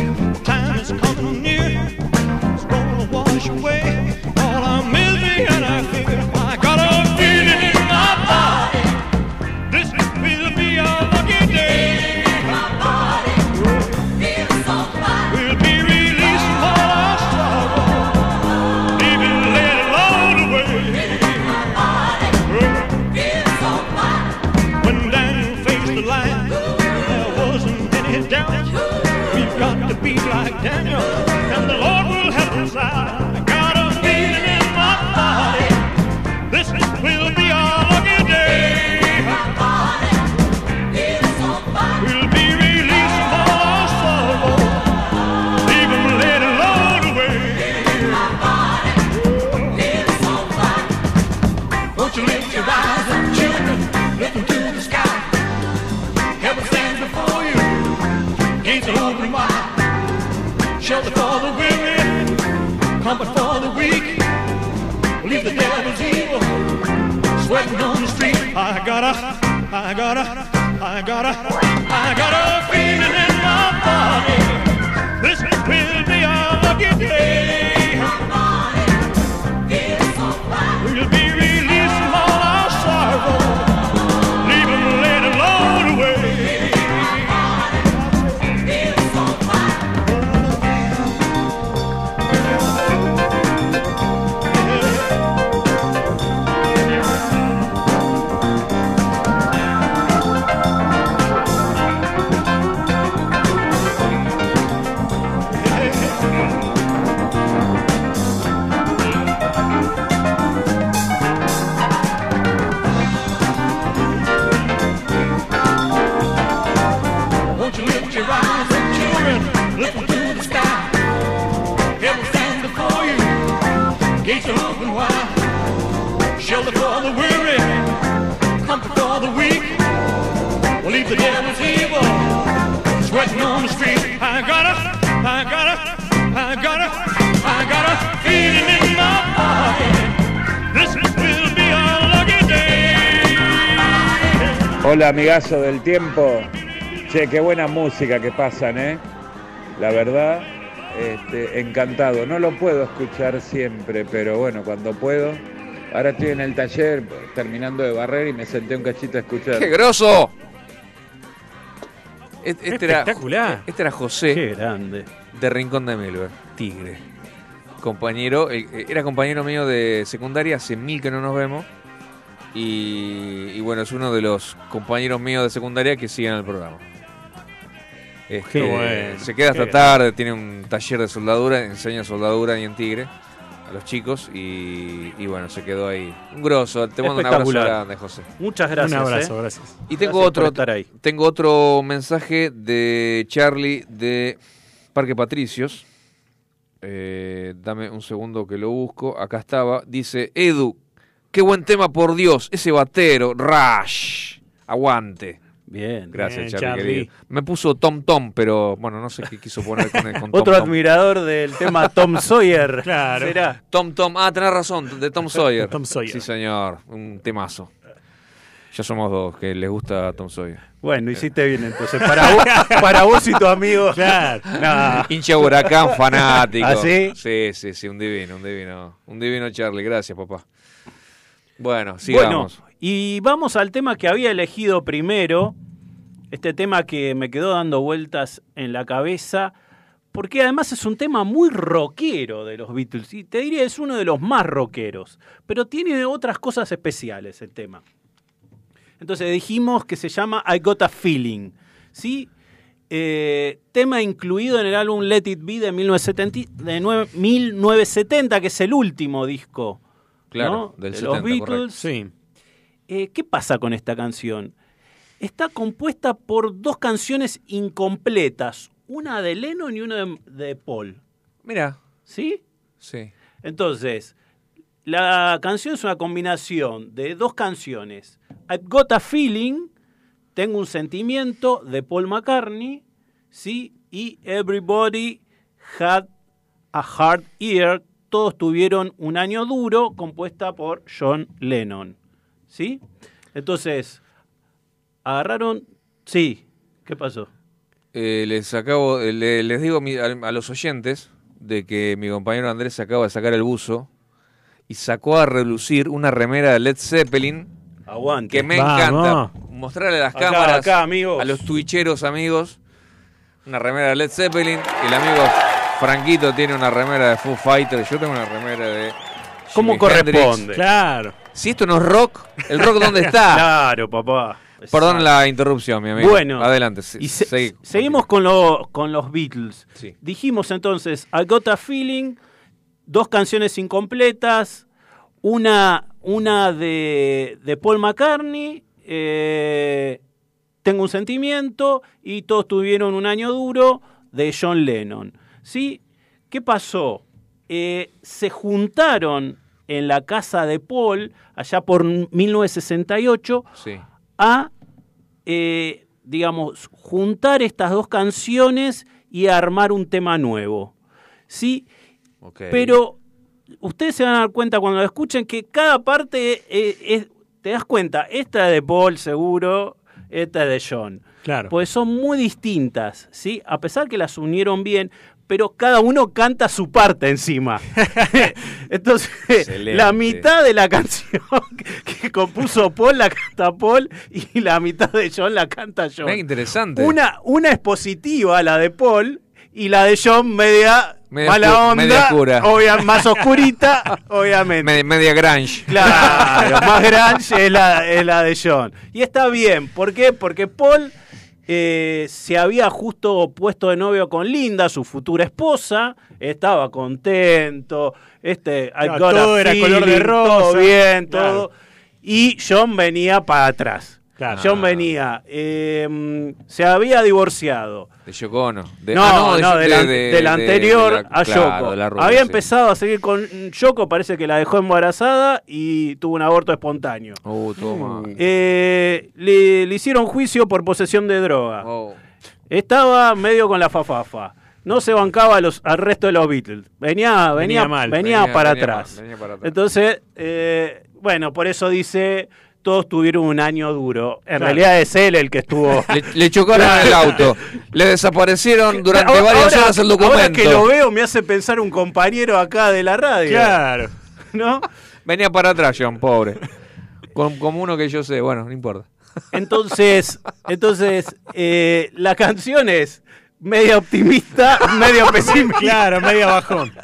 Shelter for the weary, comfort for the weak. Leave the devil's evil, sweating on the street. I gotta, I gotta, I gotta, I got Hola, amigazo del tiempo. Che, qué buena música que pasan, ¿eh? La verdad, este, encantado. No lo puedo escuchar siempre, pero bueno, cuando puedo. Ahora estoy en el taller terminando de barrer y me senté un cachito a escuchar. ¡Qué grosso! Este, este era, Espectacular. este era José Qué grande. de Rincón de Melver, Tigre. Compañero, eh, eh, era compañero mío de secundaria, hace mil que no nos vemos. Y, y bueno, es uno de los compañeros míos de secundaria que siguen el programa. Este, Qué bueno, se queda hasta tarde, tiene un taller de soldadura, enseña soldadura ahí en Tigre a los chicos y, y bueno, se quedó ahí. Un grosso, te mando un abrazo grande, José. Muchas gracias. Un abrazo, ¿eh? gracias. Y tengo Gracias otro, estar ahí. tengo otro mensaje de Charlie de Parque Patricios. Eh, dame un segundo que lo busco. Acá estaba. Dice, Edu, qué buen tema por Dios. Ese batero, Rush. Aguante. Bien. Gracias, Bien, Charlie. Me puso Tom Tom, pero bueno, no sé qué quiso poner con, el, con [LAUGHS] Tom Otro Tom. admirador del tema Tom [LAUGHS] Sawyer. Claro. ¿Será? Tom Tom, ah, tenés razón, de Tom Sawyer. [LAUGHS] Tom Sawyer. Sí, señor, un temazo. Ya somos dos que les gusta Tom Sawyer. Bueno, hiciste bien entonces. Para vos, para vos y tu amigo. Claro. Nah. Hincha huracán fanático. ¿Ah, sí? Sí, sí, sí, un divino, un divino. Un divino Charlie, gracias, papá. Bueno, Bueno, sigamos. Y vamos al tema que había elegido primero. Este tema que me quedó dando vueltas en la cabeza. Porque además es un tema muy rockero de los Beatles. Y te diría, es uno de los más rockeros. Pero tiene otras cosas especiales el tema. Entonces dijimos que se llama I Got a Feeling. ¿Sí? Eh, tema incluido en el álbum Let It Be de 1970, de nue- 1970 que es el último disco Claro, ¿no? del de 70, los Beatles. correcto. Sí. Eh, ¿Qué pasa con esta canción? Está compuesta por dos canciones incompletas, una de Lennon y una de, de Paul. Mira, ¿Sí? sí. Entonces, la canción es una combinación de dos canciones. I've Got a Feeling, Tengo un sentimiento, de Paul McCartney, ¿sí? Y Everybody Had a Hard Year, todos tuvieron un año duro, compuesta por John Lennon, ¿sí? Entonces, agarraron... Sí, ¿qué pasó? Eh, les acabo, eh, le- les digo a, los oyentes de que mi compañero Andrés acaba de sacar el buzo y sacó a relucir una remera de Led Zeppelin Aguante. que me Vamos. encanta mostrarle a las Acá, cámaras acá, amigos. a los twitcheros amigos una remera de Led Zeppelin el amigo Franquito tiene una remera de Foo Fighters yo tengo una remera de ¿Cómo Jimi corresponde? Hendrix. Claro. Si esto no es rock el rock dónde está [LAUGHS] Claro, papá. perdón la interrupción mi amigo Bueno, adelante y se- seguimos con, lo- con los Beatles. Sí. Dijimos entonces, I Got a Feeling, dos canciones incompletas, una, una de, de Paul McCartney, eh, Tengo un sentimiento, y todos tuvieron un año duro de John Lennon. ¿Sí? ¿Qué pasó? Eh, se juntaron en la casa de Paul, allá por 1968, sí a, eh, digamos, juntar estas dos canciones y armar un tema nuevo. ¿Sí? Pero ustedes se van a dar cuenta cuando lo escuchen que cada parte eh, es- te das cuenta, esta es de Paul seguro, esta es de John. Claro. Pues son muy distintas, ¿sí? A pesar que las unieron bien, pero cada uno canta su parte encima. [LAUGHS] Entonces, Excelente. la mitad de la canción [LAUGHS] que, compuso Paul la canta Paul y la mitad de John la canta John. Qué interesante Una, una es positiva, la de Paul, y la de John media, Media mala onda, media oscura. obvia- más [LAUGHS] oscurita, obviamente. Me- media grunge Claro, más grande es la, es la de John. Y está bien, ¿por qué? Porque Paul eh, se había justo puesto de novio con Linda, su futura esposa, estaba contento, este, todo era color de rosa. todo bien, Claro. todo. Y John venía para atrás. Claro. John venía, eh, se había divorciado. de Yoko Ono De- No, ah, no, de- de anterior la- a Yoko. la Había sí. empezado a seguir con Yoko, parece que la dejó embarazada y tuvo un aborto espontáneo. Uh, toma. Eh, le, le hicieron juicio por posesión de droga. Oh. Estaba medio con la fafafa. No se bancaba a los, al resto de los Beatles. Venía, venía, Venía mal. venía, Venía- para venía atrás. mal, venía para atrás. Entonces, eh, bueno, por eso dice, todos tuvieron un año duro. En Claro. realidad es él el que estuvo. [LAUGHS] Le, le chocaron el auto. Le desaparecieron durante Ahora- varias ahora- horas el Ahora documento. que lo veo me hace pensar un compañero acá de la radio. Claro. [LAUGHS] ¿No? Venía para atrás, John, pobre. Como uno que yo sé, bueno, no importa. Entonces, entonces eh, la canción es media optimista, [LAUGHS] medio pesimista. Claro, media bajón. [LAUGHS]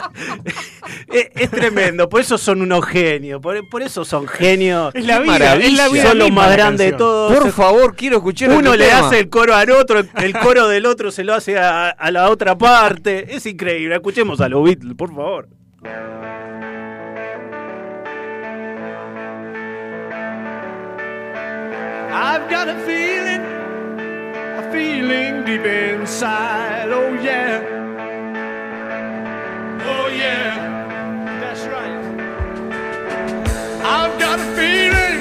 Es, es tremendo, por eso son unos genios, por, por eso son genios. Es la vida, maravilla. es la vida son los más grandes de todos. Por favor, quiero escuchar Uno este le tema. hace el coro al otro, el coro del otro se lo hace a, a la otra parte. Es increíble. Escuchemos a los Beatles, por favor. I've got a feeling, feeling deep inside. Oh yeah. Oh yeah. That's right. I've got a feeling,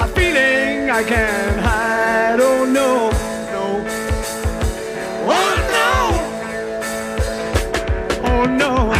a feeling I can't hide. Oh no, no. Oh no. Oh no.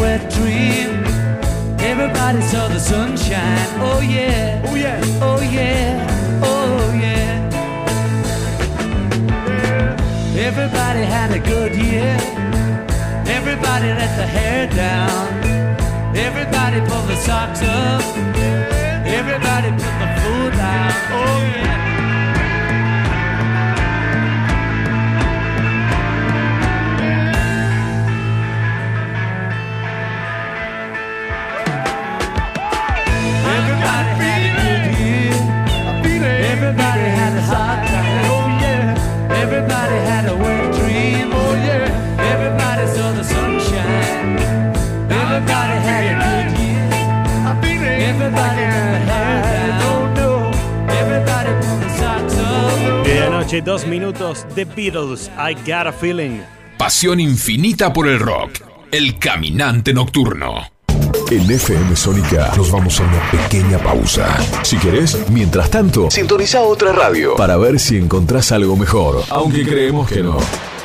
Wet dream. Everybody saw the sunshine. Oh yeah. Oh yeah. Oh yeah. Oh yeah. Everybody had a good year. Everybody let the hair down. Everybody pulled the socks up. Everybody put the food down. Oh yeah. 12 minutos de Beatles, I Got a Feeling. Pasión infinita por el rock. El caminante nocturno. En FM Sónica nos vamos a una pequeña pausa. Si querés, mientras tanto, sintoniza otra radio para ver si encontrás algo mejor, aunque creemos que no.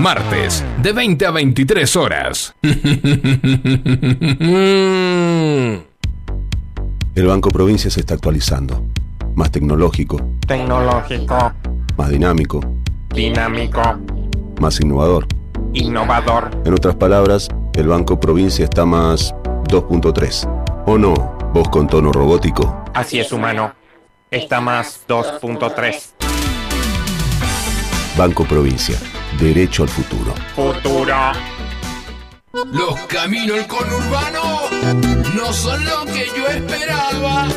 Martes, de 20 a 23 horas. [LAUGHS] El Banco Provincia se está actualizando. Más tecnológico, Tecnológico, más dinámico, dinámico, más innovador. innovador. En otras palabras, el Banco Provincia está más 2.3. ¿O no? Vos con tono robótico. Así es, humano. Está más 2.3. Banco Provincia. Derecho al futuro. Futuro. Los caminos del conurbano no son lo que yo esperaba,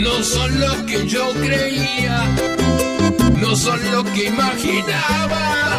no son lo que yo creía, no son lo que imaginaba.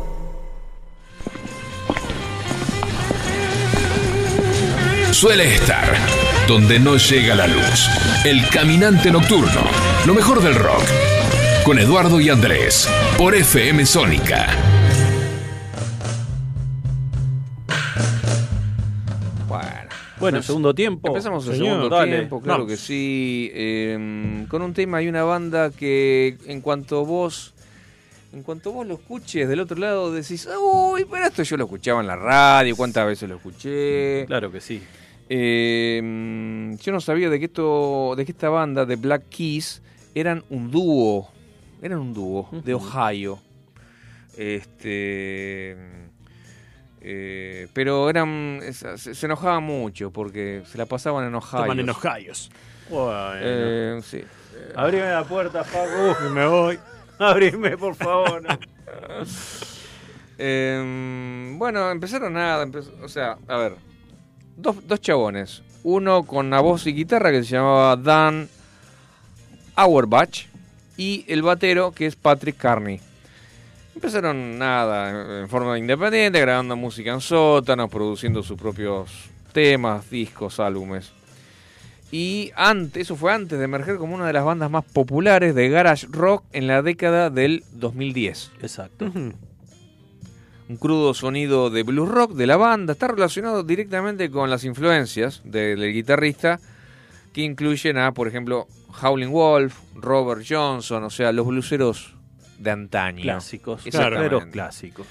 Suele estar donde no llega la luz. El caminante nocturno. Lo mejor del rock. Con Eduardo y Andrés. Por FM Sónica. Bueno. Bueno, segundo tiempo. Empezamos el segundo dale. tiempo, claro Vamos. que sí. eh, con un tema y una banda que en cuanto vos. En cuanto vos lo escuches del otro lado decís, uy, pero esto yo lo escuchaba en la radio, cuántas veces lo escuché. Claro que sí. Eh, yo no sabía de que esto, de que esta banda de Black Keys eran un dúo, eran un dúo de Ohio. Este, eh, pero eran, se, se enojaban mucho porque se la pasaban en Ohio. Toman en Ohios. Bueno. Eh, sí. Abrime la puerta, Facu. me voy. Abrime, por favor. [LAUGHS] Eh, bueno, empezaron nada, o sea, a ver, dos, dos chabones, uno con la voz y guitarra que se llamaba Dan Auerbach y el batero que es Patrick Carney. Empezaron nada, en forma independiente, grabando música en sótanos, produciendo sus propios temas, discos, álbumes. Y antes, eso fue antes de emerger como una de las bandas más populares de garage rock en la década del 2010. Exacto. Un crudo sonido de blues rock de la banda está relacionado directamente con las influencias del, del guitarrista que incluyen a, por ejemplo, Howling Wolf, Robert Johnson, o sea, los blueseros de antaño. Clásicos. Claro, clásicos.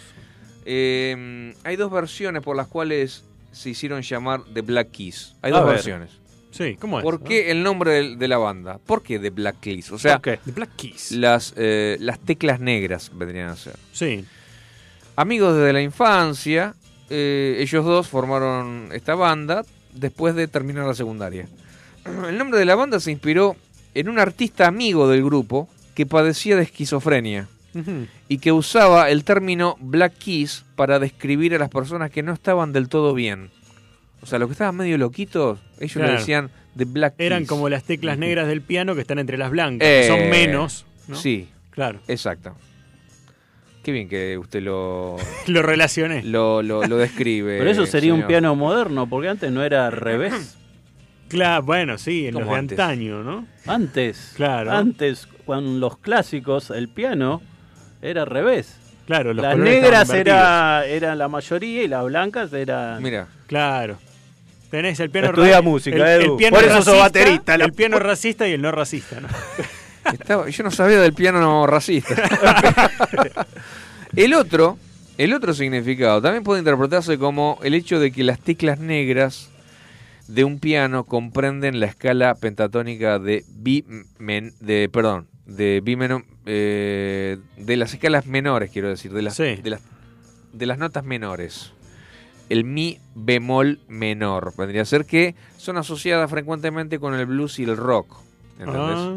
Eh, hay dos versiones por las cuales se hicieron llamar The Black Keys. Hay A dos ver. versiones. Sí, ¿cómo es? ¿Por qué el nombre de, la banda? ¿Por qué The Black Keys? O sea. The Black Keys. Las, eh, las teclas negras vendrían a ser. Sí. Amigos desde la infancia, eh, ellos dos formaron esta banda después de terminar la secundaria. [CLEARS THROAT] El nombre de la banda se inspiró en un artista amigo del grupo que padecía de esquizofrenia y que usaba el término Black Keys para describir a las personas que no estaban del todo bien. O sea, los que estaban medio loquitos, ellos le decían The Black Keys. Eran como las teclas negras del piano que están entre las blancas, que Eh, son menos. ¿no? Sí. Claro. Exacto. Qué bien que usted lo... [LAUGHS] Lo relacioné. Lo, lo, lo describe. Pero eso sería un piano moderno, porque antes no era al revés. Claro, bueno, sí, en los ¿Cómo de antes? antaño, ¿no? Antes. Claro. Antes, con los clásicos, el piano era al revés. Claro, los las negras era, eran la mayoría y las blancas eran. Mira. Claro. Tenés el piano Estudia música, el, Edu. el piano Por eso sos racista, baterista, la El piano racista y el no racista, ¿no? [LAUGHS] Estaba- yo no sabía del piano racista. el otro, el otro significado también puede interpretarse como el hecho de que las teclas negras de un piano comprenden la escala pentatónica de bi men- de perdón, de bi menor, eh, de las escalas menores, quiero decir, de las Sí. de las de las notas menores. El mi bemol menor vendría a ser que son asociadas frecuentemente con el blues y el rock. ¿entendés? Ah.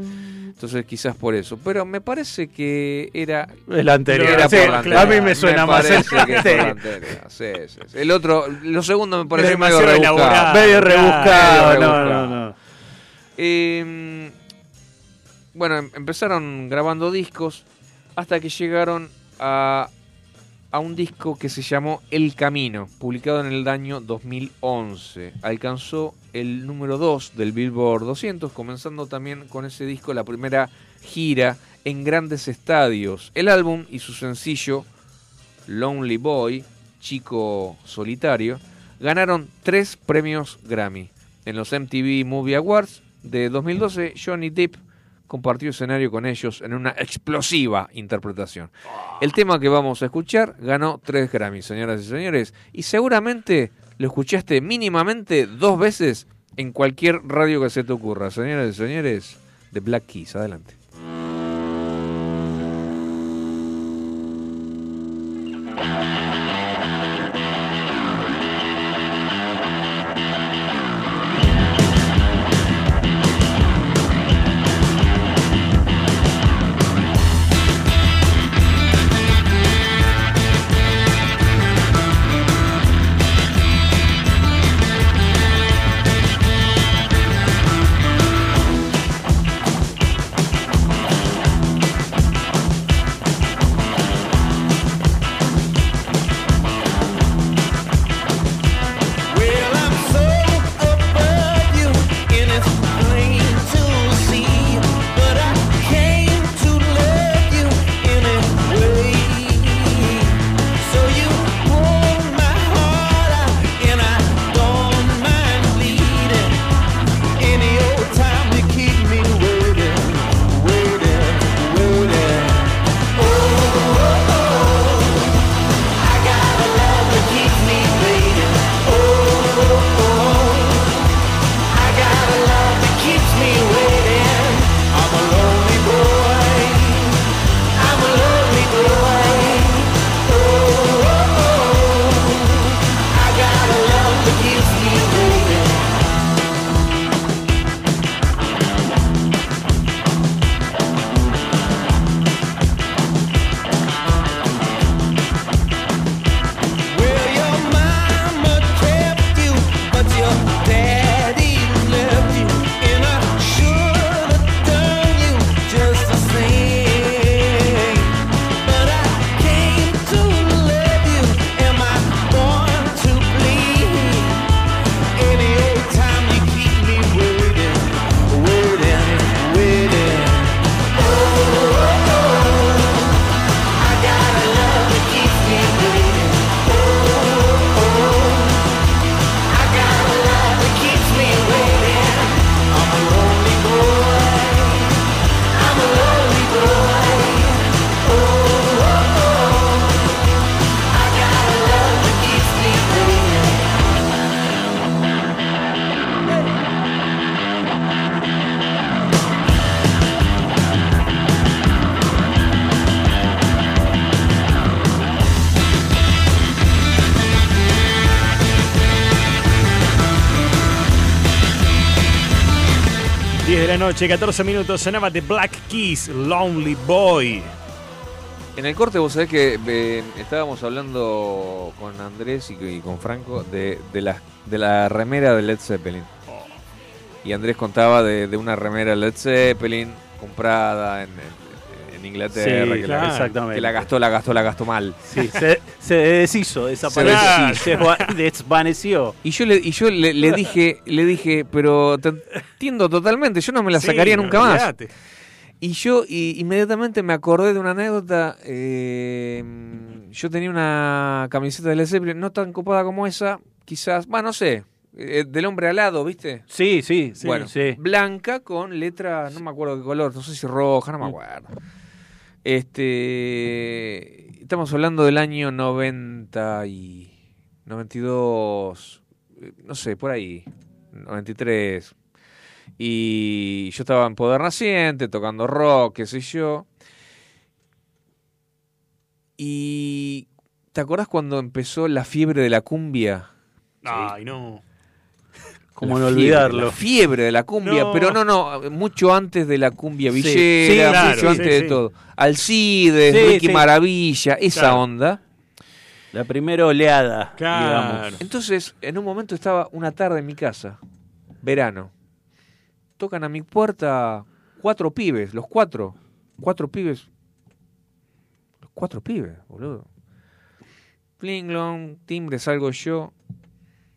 Entonces quizás por eso. Pero me parece que era... El anterior. Era Sí, por la claro. anterior. A mí me suena más el anterior. Sí, sí. El otro, lo segundo me parece medio rebuscado. Medio rebuscado, no, no, no. Eh, bueno, em- empezaron grabando discos hasta que llegaron a, a un disco que se llamó El Camino, publicado en el año 2011. Alcanzó el número 2 del Billboard 200, comenzando también con ese disco la primera gira en grandes estadios. El álbum y su sencillo Lonely Boy, Chico Solitario, ganaron tres premios Grammy. En los MTV Movie Awards de 2012, Johnny Depp compartió escenario con ellos en una explosiva interpretación. El tema que vamos a escuchar ganó tres Grammys, señoras y señores, y seguramente lo escuchaste mínimamente dos veces en cualquier radio que se te ocurra. Señoras y señores, de Black Keys, adelante. La noche, 14 minutos, sonaba The Black Keys, Lonely Boy. En el corte vos sabés que eh, estábamos hablando con Andrés y, y con Franco de, de la, de la remera de Led Zeppelin. Y Andrés contaba de, de una remera de Led Zeppelin comprada en, en- en Inglaterra, Sí, que, claro. la, Exactamente. que la gastó, la gastó, la gastó mal. Sí, se, se deshizo, desapareció. Se desva- desvaneció. Y yo le, y yo le, le dije, le dije, pero te entiendo totalmente, yo no me la Sí, sacaría nunca más. Y yo y, inmediatamente me acordé de una anécdota. eh, yo tenía una camiseta de Led Zeppelin, no tan copada como esa, quizás, bueno, no sé, eh, del hombre alado, ¿viste? Sí, sí, sí. bueno, sí. blanca con letra, no me acuerdo qué color, no sé si roja, no me acuerdo. Este, estamos hablando del año 90 y 92, eh, no sé, por ahí, 93. Y yo estaba en Poder Naciente, tocando rock, qué sé yo. Y ¿te acordás cuando empezó la fiebre de la cumbia? Ay, no. Como no fiebre, olvidarlo. La fiebre de la cumbia, No. pero no, no, mucho antes de la cumbia villera, sí, claro, mucho antes sí, de todo. Alcides, Sí, Ricky sí. Maravilla, esa Claro. onda. La primera oleada, Claro. digamos. Entonces, en un momento estaba una tarde en mi casa, verano. Tocan a mi puerta cuatro pibes, los cuatro. Cuatro pibes. Los cuatro pibes, boludo. Plinglong, timbre, salgo yo.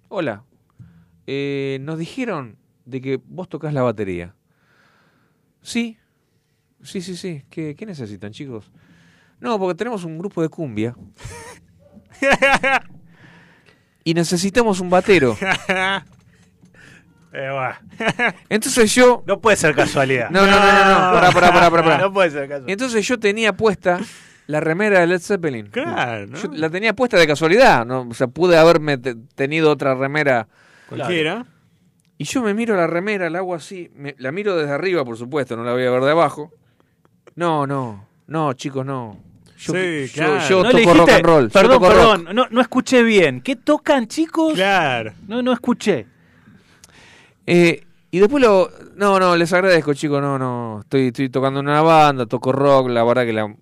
Hola. Eh, nos dijeron de que vos tocas la batería. Sí. Sí, sí, sí. ¿Qué, qué necesitan, chicos? No, porque tenemos un grupo de cumbia. [LAUGHS] y necesitamos un batero. [LAUGHS] Eh. Entonces yo. No puede ser casualidad. No, no, no, no, no. Pará, pará, pará, pará, pará. No puede ser casualidad. entonces yo tenía puesta la remera de Led Zeppelin. Claro, ¿no? Yo la tenía puesta de casualidad. ¿no? O sea, pude haberme te- tenido otra remera. Cualquiera. Y yo me miro la remera, la hago así. me- la miro desde arriba, por supuesto, no la voy a ver de abajo. No, no. No, chicos, no. Yo, Sí, yo- claro. yo ¿No toco rock and roll. Perdón, rock. perdón. No, no escuché bien. ¿Qué tocan, chicos? Claro. No, no escuché. Eh, y después lo. No, no, les agradezco, chicos. No, no. Estoy, estoy tocando en una banda, toco rock. La verdad que la,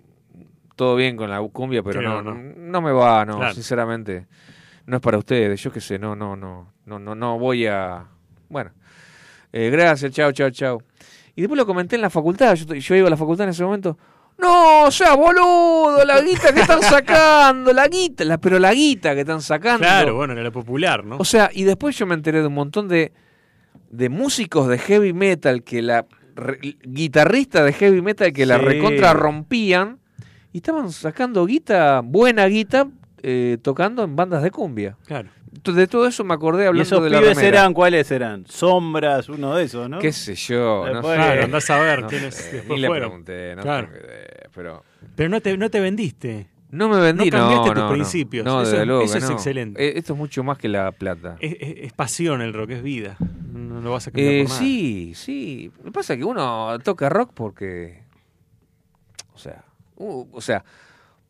todo bien con la cumbia, pero no, no, no, no. no me va, no, Claro. sinceramente. No es para ustedes. Yo qué sé, no, no, no. No, no, no voy a. Bueno. Eh, gracias, chao, chao, chao. Y después lo comenté en la facultad. Yo, yo iba a la facultad en ese momento. No, o sea, boludo, la guita que están sacando, la guita, la, pero la guita que están sacando. Claro, bueno, era la popular, ¿no? O sea, y después yo me enteré de un montón de, de músicos de heavy metal que la. re- guitarristas de heavy metal que la recontra rompían y estaban sacando guita, buena guita, eh, tocando en bandas de cumbia. Claro. De todo eso me acordé ¿Y hablando esos de la pibes remera. eran cuáles eran? Sombras, uno de esos, ¿no? ¿Qué sé yo? No Después- sé. Claro, andás a ver No quiénes sé, después Ni le pregunté, no Claro. tengo idea, pero... Pero no te, no te vendiste. No me vendí, No no, cambiaste tus principios. No, Eso es- luego eso que es no. excelente. Eh, Esto es mucho más que la plata. Es, es- es pasión el rock, es vida. No lo vas a cambiar Eh, por nada. sí, sí. Lo que pasa es que uno toca rock porque. O sea, u- o sea,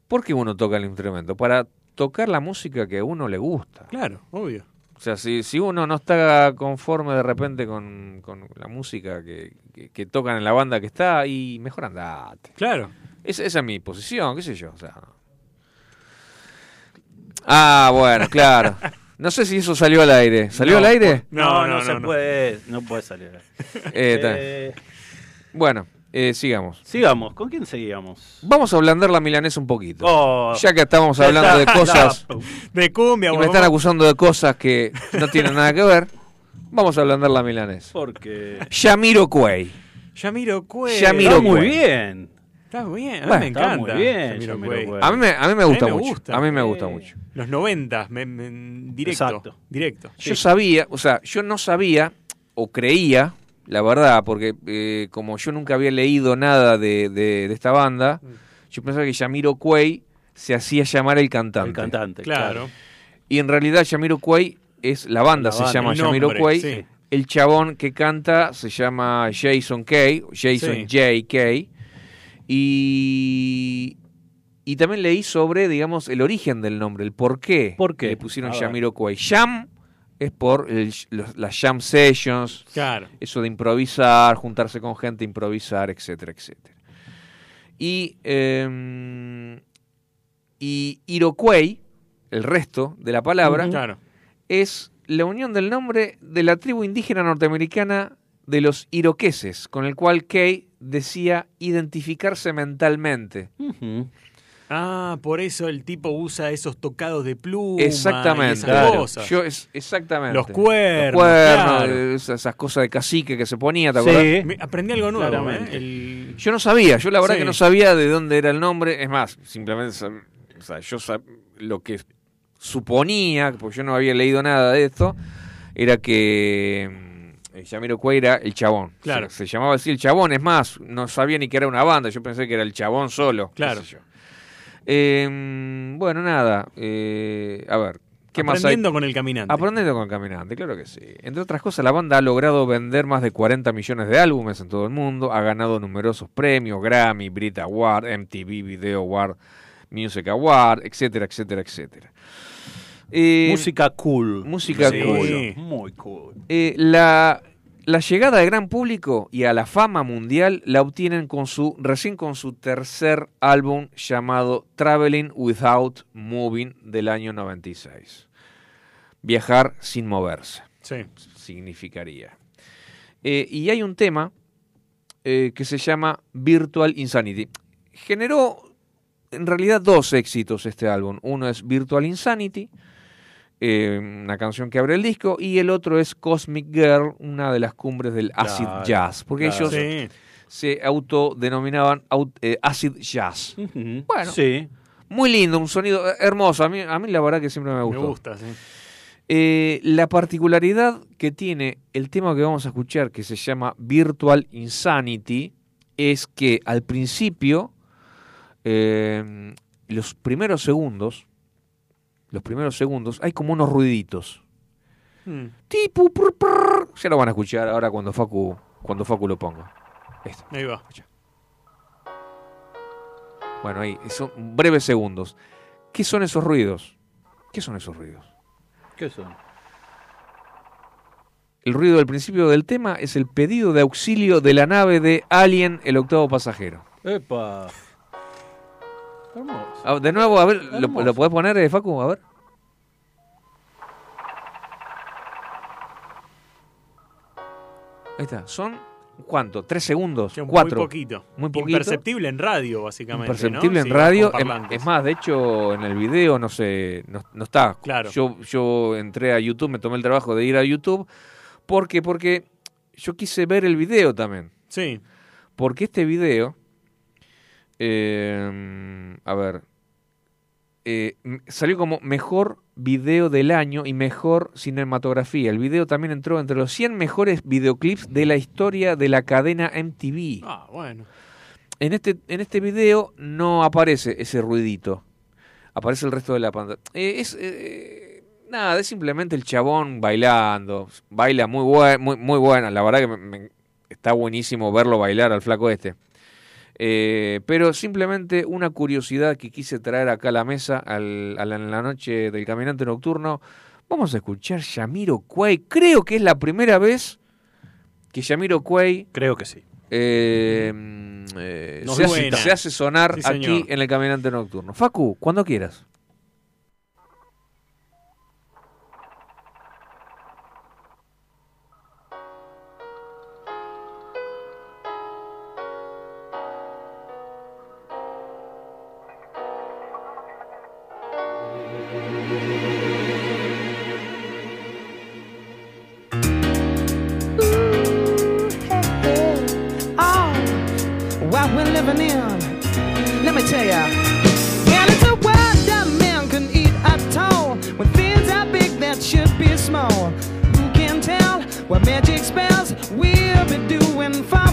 ¿por qué uno toca el instrumento? Para tocar la música que a uno le gusta. Claro, obvio. O sea, si, si uno no está conforme de repente con, con la música que, que- que tocan en la banda que está, y mejor andate. Claro. Es- esa es mi posición, qué sé yo. O sea. Ah, bueno, claro. [LAUGHS] No sé si eso salió al aire. ¿Salió No, al aire? No, no, se puede, no puede salir. Eh. Eh, Bueno, eh, sigamos. sigamos, ¿con quién seguíamos? Vamos a ablandar la milanesa un poquito. Oh, ya que estamos ya hablando de [LAUGHS] cosas [LAUGHS] De cumbia, y me están acusando de cosas que no tienen nada que ver, vamos a ablandar la milanesa. Porque Yamiro Cuey. Yamiro Cuey. Yamiro está muy bien. Está bien, a mí Bueno, me encanta. muy bien, Yamiro Yamiro Cuey. Cuey. A mí me, a mí me gusta mucho. gusta. A mí me Eh, gusta mucho. Los 90, me- me- directo. Exacto. Directo. Yo sabía, o sea, yo no sabía o creía, la verdad, porque eh, como yo nunca había leído nada de, de- de esta banda, yo pensaba que Yamiro Cuey se hacía llamar el cantante. El cantante, Claro. claro. Y en realidad Yamiro Cuey es la banda, La se banda, llama Yamiro Cuey. sí. El chabón que canta se llama Jason Kay, Jason Sí. J. Kay. Y, y también leí sobre, digamos, el origen del nombre, el por qué, ¿Por qué? le pusieron. Yamiro Cuey. Yam es por el- los- las jam sessions, Claro. eso de improvisar, juntarse con gente, improvisar, etcétera, etcétera. Y, eh, y Iroquois, el resto de la palabra. Claro. es la unión del nombre de la tribu indígena norteamericana de los iroqueses, con el cual Kay decía identificarse mentalmente. Ah, por eso el tipo usa esos tocados de pluma. y Exactamente. esas Claro. cosas. Yo es, exactamente. Los cuernos, Los cuernos, claro. esas, cosas de cacique que se ponía, ¿te acordás? Me- aprendí algo nuevo. ¿eh? El- Yo no sabía, yo la verdad Sí. que no sabía de dónde era el nombre. Es más, simplemente o sea, yo sab- lo que suponía, porque yo no había leído nada de esto, era que mm, Yamiro Cuey era el chabón. Claro. Se, se llamaba así el chabón, es más, no sabía ni que era una banda, yo pensé que era el chabón solo. Claro. sé yo. Eh, bueno, nada, eh, a ver. ¿Qué más? Aprendiendo con el caminante. Aprendiendo con el caminante, claro que sí. Entre otras cosas, la banda ha logrado vender más de 40 millones de álbumes en todo el mundo, ha ganado numerosos premios, Grammy, Brit Award, MTV Video Award, Music Award, etcétera, etcétera, etcétera. Eh, Música cool. Música Sí. cool. Muy cool. Eh, la, la llegada al gran público y a la fama mundial la obtienen con su recién con su tercer álbum llamado Traveling Without Moving del año 96. Viajar sin moverse. Sí. Significaría. Eh, y hay un tema eh, que se llama Virtual Insanity. Generó en realidad dos éxitos este álbum. Uno es Virtual Insanity, eh, una canción que abre el disco, y el otro es Cosmic Girl, una de las cumbres del acid Claro, jazz, porque claro. ellos Sí. se autodenominaban au- eh, acid jazz. Bueno, Sí. muy lindo, un sonido hermoso. A mí, a mí la verdad que siempre me Me gusta, sí. Eh, la particularidad que tiene el tema que vamos a escuchar, que se llama Virtual Insanity, es que al principio, eh, los primeros segundos, los primeros segundos, hay como unos ruiditos. Hmm. Tipo, prr, prr. ya lo van a escuchar ahora cuando Facu, cuando Facu lo ponga. Esto. Ahí va. Bueno, ahí, son breves segundos. ¿Qué son esos ruidos? ¿Qué son esos ruidos? ¿Qué son? El ruido del principio del tema es el pedido de auxilio de la nave de Alien, el octavo pasajero. Epa. Hermoso. Ah, De nuevo, a ver, ¿lo, lo podés poner, eh, Facu? A ver. Ahí está. Son, ¿cuánto? ¿Tres segundos? Que ¿Cuatro? Muy poquito. Muy poquito. Imperceptible en radio, básicamente. Imperceptible ¿no? en Sí, radio. Es, más, de hecho, en el video no sé, no, no está. Claro. Yo, yo entré a YouTube, me tomé el trabajo de ir a YouTube. ¿Por qué? Porque yo quise ver el video también. Sí. Porque este video, eh, a ver, eh, salió como mejor video del año y mejor cinematografía. El video también entró entre los 100 mejores videoclips de la historia de la cadena MTV. Ah, bueno. En este, en este video no aparece ese ruidito. Aparece el resto de la pantalla. Eh, es eh, nada, es simplemente el chabón bailando. Baila muy, buen, muy, muy buena. La verdad que me- me- está buenísimo verlo bailar al flaco este. Eh, pero simplemente una curiosidad que quise traer acá a la mesa al- a la, en la noche del caminante nocturno. Vamos a escuchar Yamiro Cuey. Creo que es la primera vez que Yamiro Cuey Creo que sí. eh, se, hace, suena. se hace sonar Sí, aquí en el Caminante Nocturno. Facu, cuando quieras. Where magic spells we'll be doing fine.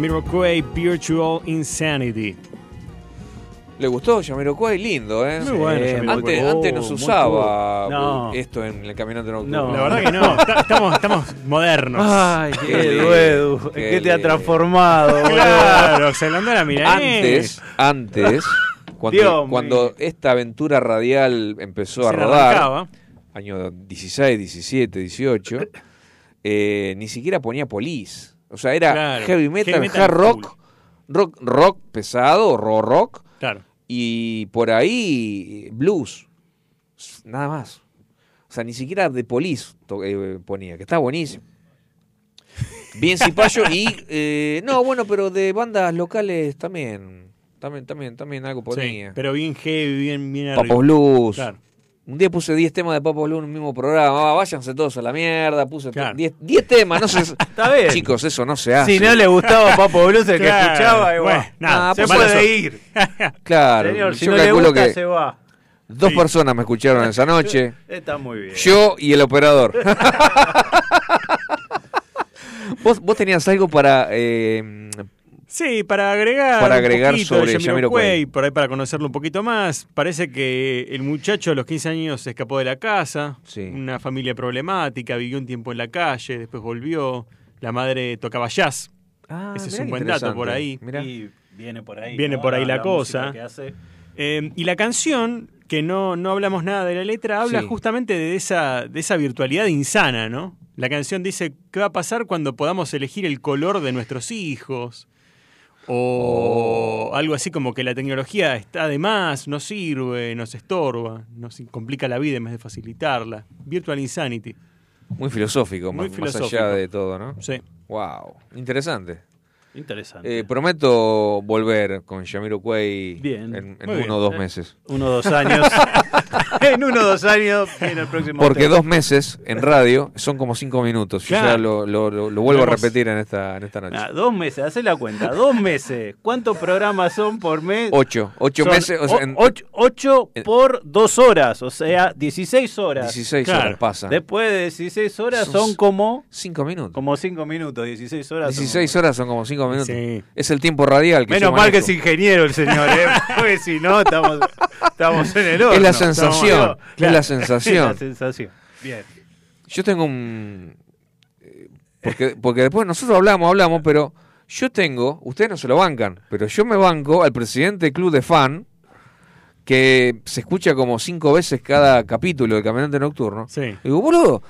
Jamiroquai Virtual Insanity. ¿Le gustó Jamiroquai? Lindo, ¿eh? Muy bueno, Eh, antes, antes no se Oh, usaba cool. No. esto en el caminante nocturno. No. La verdad que no, estamos, estamos modernos. Ay, Qué Edu, qué ¿qué te ha transformado? [LAUGHS] boludo? Claro, se le andó la. Antes, antes, cuando, Dios cuando esta aventura radial empezó a Se rodar, arrancaba. año 16, 17, 18, eh, ni siquiera ponía polis. O sea, era Claro, heavy metal, heavy metal hard rock, rock, rock pesado, raw rock, Claro. y por ahí blues. Nada más. O sea, ni siquiera de polis to- eh, ponía, que está buenísimo. Bien Cipayo y [LAUGHS] eh, no, bueno, pero de bandas locales también, también, también, también algo Sí, ponía. pero bien heavy, bien, bien Papos. Blues. Claro. Un día puse 10 temas de Papos Blues en un mismo programa. Ah, váyanse todos a la mierda. Puse Claro. 10 10 temas. No sé. [LAUGHS] Está bien. Chicos, eso no se hace. Si no le gustaba [LAUGHS] Papo Blues el que escuchaba, igual. bueno, nada, se puede eso- ir. [LAUGHS] Claro. Señor, si yo no le calculo gusta, que se va. dos personas me escucharon esa noche. Está muy bien. Yo y el operador. ¿Vos, vos tenías algo para... eh, Sí, para agregar, Para un agregar poquito sobre de Jamiroquai, por ahí para conocerlo un poquito más. Parece que el muchacho a los 15 años se escapó de la casa, Sí. una familia problemática, vivió un tiempo en la calle, después volvió. La madre tocaba jazz. Ah, Ese es un buen dato por ahí. Mirá. Y viene por ahí. Viene ¿no? por ahí la, cosa. que hace. Eh, y la canción, que no, no hablamos nada de la letra, habla Sí. justamente de esa, de esa virtualidad insana, ¿no? La canción dice, ¿qué va a pasar cuando podamos elegir el color de nuestros hijos? O algo así como que la tecnología está de más, no sirve, nos estorba, nos complica la vida en vez de facilitarla. Virtual Insanity. Muy filosófico, Muy más, filosófico. más allá de todo, ¿no? Sí. Wow, interesante. Interesante. Eh, prometo volver con Jamiroquai Bien. en, en bien. uno o dos meses. Uno o dos años. [LAUGHS] en uno o dos años viene el próximo. Porque dos meses en radio son como cinco minutos. Yo Claro. ya lo, lo- lo- lo vuelvo a repetir en esta, en esta noche. Ah, dos meses, hacé la cuenta. Dos meses. ¿Cuántos programas son por mes? Ocho. Ocho Son meses. O sea, en- ocho, ocho en- por dos horas, o sea, 16 horas. 16 Claro. horas pasan. Después de 16 horas Son son como, Cinco minutos. como 5 minutos. 16 horas. son 16 como- horas son como cinco minutos. Sí. Es el tiempo radial que Menos mal que es ingeniero el señor, ¿eh? [LAUGHS] Porque si no, estamos, estamos en el horno. Es la sensación. Estamos- Es la Es sensación. la sensación. Bien. Yo tengo un. eh, Porque, porque después nosotros hablamos, hablamos, pero yo tengo. Ustedes no se lo bancan, pero yo me banco al presidente del club de fan. Que se escucha como cinco veces cada capítulo del Caminante Nocturno. Sí. Digo, boludo.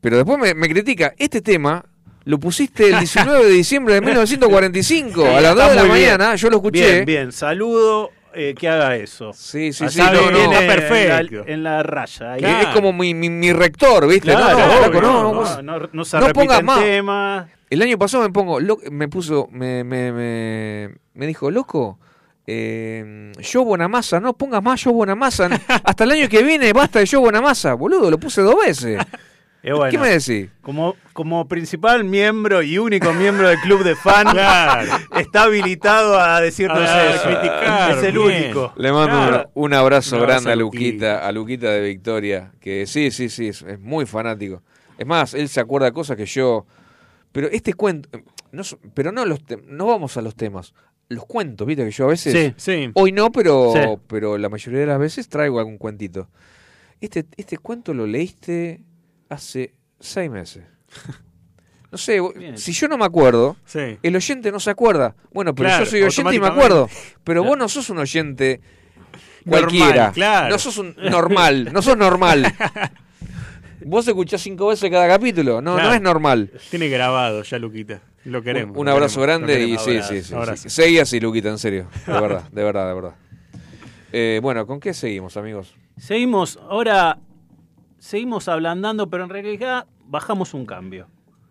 Pero después me, me critica. Este tema lo pusiste el 19 de diciembre de 1945 a las 2 de la muy bien. mañana. Yo lo escuché. Bien, bien. Saludo eh, que haga eso. Sí, sí, sí. no, no. está en perfecto. la- En la, raya. ahí. Es como mi, mi, mi rector, ¿viste? Claro, no, no, no, no, no, vos- no, no se pongas más. temas. El año pasado me pongo, lo- me puso, me, me, me, me dijo, loco, eh, yo Bonamassa, no pongas más yo Bonamassa. Hasta el año que viene basta de yo Bonamassa. Boludo, lo puse dos veces. Eh, bueno, ¿Qué me decís? Como, como principal miembro y único miembro del club de fan, [LAUGHS] Claro. está habilitado a decirnos A eso. criticar, es el bien. único. Le mando Claro. un, un abrazo Un abrazo grande a Luquita, a Luquita de Victoria, que sí, sí, sí, es, es muy fanático. Es más, él se acuerda de cosas que yo... Pero este cuento... No, pero no, los te- no vamos a los temas. Los cuentos, viste, que yo a veces... Sí. Sí. Hoy no, pero, Sí. pero la mayoría de las veces traigo algún cuentito. Este, este cuento lo leíste hace seis meses. [LAUGHS] No sé, Bien. si yo no me acuerdo, Sí. el oyente no se acuerda. Bueno, pero Claro, yo soy oyente y me acuerdo. Pero vos no sos un oyente Normal, cualquiera. claro. No sos un normal, no sos normal. [LAUGHS] Vos escuchás cinco veces cada capítulo, no, no es normal. Tiene grabado ya, Luquita. Lo queremos. Un lo abrazo queremos, grande y Abrazo, sí, sí, abrazo. sí. Seguí así, Luquita, en serio. De [LAUGHS] verdad, de verdad, de verdad. Eh, bueno, ¿con qué seguimos, amigos? Seguimos, ahora seguimos ablandando, pero en realidad bajamos un cambio.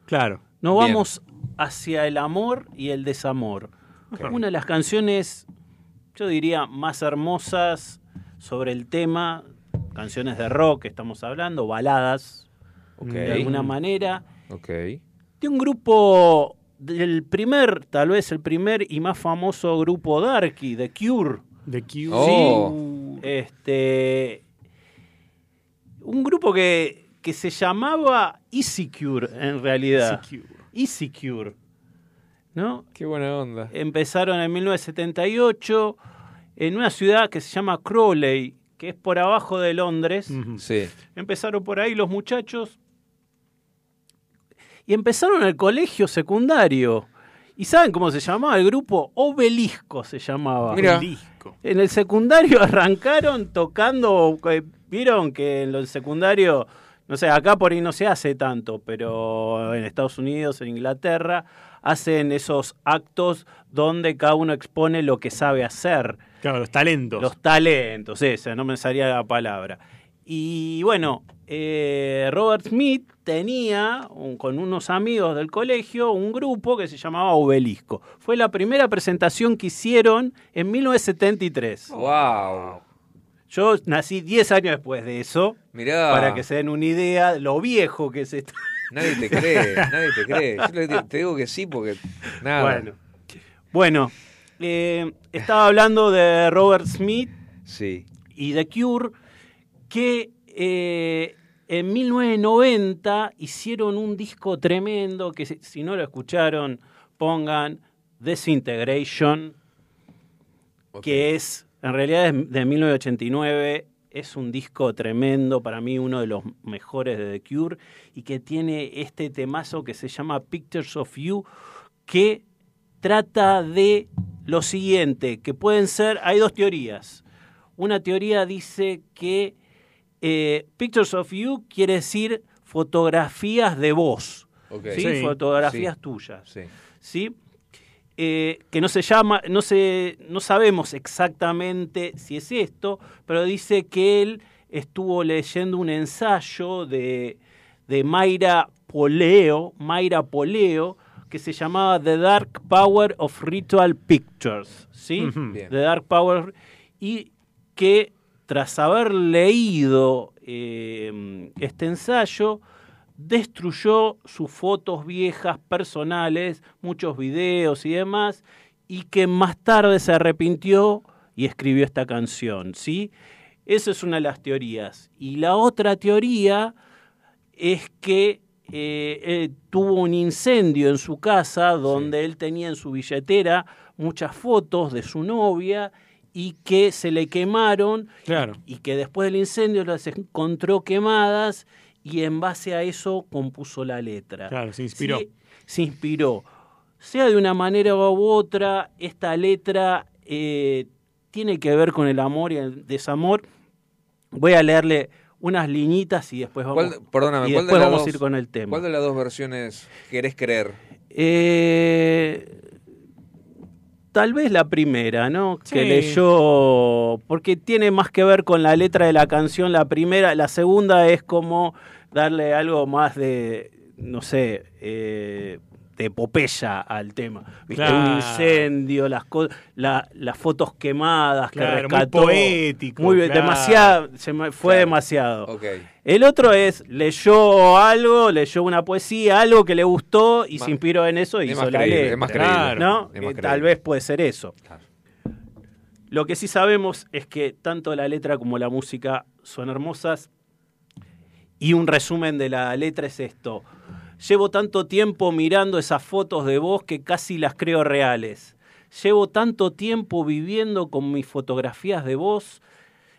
Claro. Nos Bien. vamos hacia el amor y el desamor. Una de las canciones, yo diría, más hermosas sobre el tema, canciones de rock, estamos hablando, baladas, de alguna manera, Ok. de un grupo, del primer, tal vez el primer y más famoso grupo Darky, The Cure. The Cure. Oh. Este. Un grupo que, que se llamaba Easy Cure, en realidad. Easy Cure. Easy Cure. ¿no? Qué buena onda. Empezaron en 1978 en una ciudad que se llama Crawley, que es por abajo de Londres. Sí. Empezaron por ahí los muchachos y empezaron el colegio secundario. ¿Y saben cómo se llamaba? El grupo Obelisco se llamaba. Mira. Obelisco. En el secundario [LAUGHS] arrancaron tocando. Vieron que en el secundario, no sé, acá por ahí no se hace tanto, pero en Estados Unidos, en Inglaterra, hacen esos actos donde cada uno expone lo que sabe hacer. Claro, los talentos. Los talentos, esa, no me salía la palabra. Y bueno, eh, Robert Smith tenía un- con unos amigos del colegio un grupo que se llamaba Obelisco. Fue la primera presentación que hicieron en 1973. ¡Wow! Yo nací 10 años después de eso, Mirá. para que se den una idea de lo viejo que es esto. Nadie te cree, [LAUGHS] nadie te cree. Yo te digo que sí porque nada. Bueno, bueno eh, estaba hablando de Robert Smith Sí. y The Cure, que eh, en 1990 hicieron un disco tremendo que si, si no lo escucharon, pongan Desintegration, que es, en realidad es de 1989, es un disco tremendo, para mí uno de los mejores de The Cure, y que tiene este temazo que se llama Pictures of You, que trata de lo siguiente, que pueden ser, hay dos teorías. Una teoría dice que eh, Pictures of You quiere decir fotografías de vos. ¿sí? Sí. fotografías Sí. tuyas. Sí. Eh, que no se llama, no se, no sabemos exactamente si es esto, pero dice que él estuvo leyendo un ensayo de, de Mayra Poleo, Mayra Poleo, que se llamaba The Dark Power of Ritual Pictures, ¿sí? The Dark Power y que tras haber leído eh, este ensayo destruyó sus fotos viejas personales, muchos videos y demás, y que más tarde se arrepintió y escribió esta canción, ¿sí? Esa es una de las teorías. Y la otra teoría es que eh, él tuvo un incendio en su casa donde él tenía en su billetera muchas fotos de su novia y que se le quemaron Claro. y que después del incendio las encontró quemadas y en base a eso compuso la letra. Claro, se inspiró. Se inspiró. Sea de una manera u otra, esta letra eh, tiene que ver con el amor y el desamor. Voy a leerle unas liñitas y después vamos, ¿Cuál- perdóname, y ¿cuál de después vamos dos- a ir con el tema. ¿Cuál de las dos versiones querés creer? Eh, tal vez la primera, ¿no? Que leyó, porque tiene más que ver con la letra de la canción. La primera, la segunda es como darle algo más de, no sé, eh, de epopeya al tema. ¿Viste? Un incendio, las, co- la- las fotos quemadas que Claro, muy rescató. poético, Muy, claro. demasiado, se me- fue Claro. demasiado. El otro es, leyó algo, leyó una poesía, algo que le gustó y se inspiró en eso y es hizo más la creíble, letra. es más creíble. ¿no? Es más Eh, tal vez puede ser eso. Lo que sí sabemos es que tanto la letra como la música son hermosas y un resumen de la letra es esto. Llevo tanto tiempo mirando esas fotos de vos que casi las creo reales. Llevo tanto tiempo viviendo con mis fotografías de vos.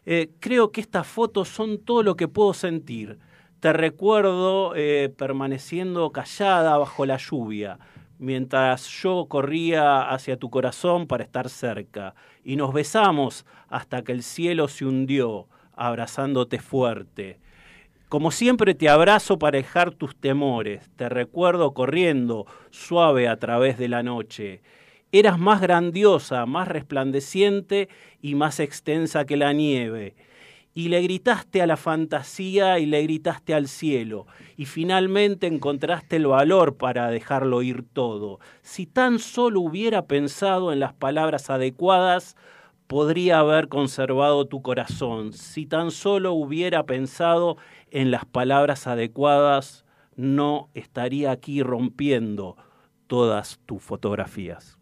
eh, creo que estas fotos son todo lo que puedo sentir. Te recuerdo eh, permaneciendo callada bajo la lluvia, mientras yo corría hacia tu corazón para estar cerca, y nos besamos hasta que el cielo se hundió, abrazándote fuerte. Como siempre te abrazo para dejar tus temores, te recuerdo corriendo suave a través de la noche. Eras más grandiosa, más resplandeciente y más extensa que la nieve. Y le gritaste a la fantasía y le gritaste al cielo. Y finalmente encontraste el valor para dejarlo ir todo. Si tan solo hubiera pensado en las palabras adecuadas, podría haber conservado tu corazón. Si tan solo hubiera pensado en las palabras adecuadas, no estaría aquí rompiendo todas tus fotografías.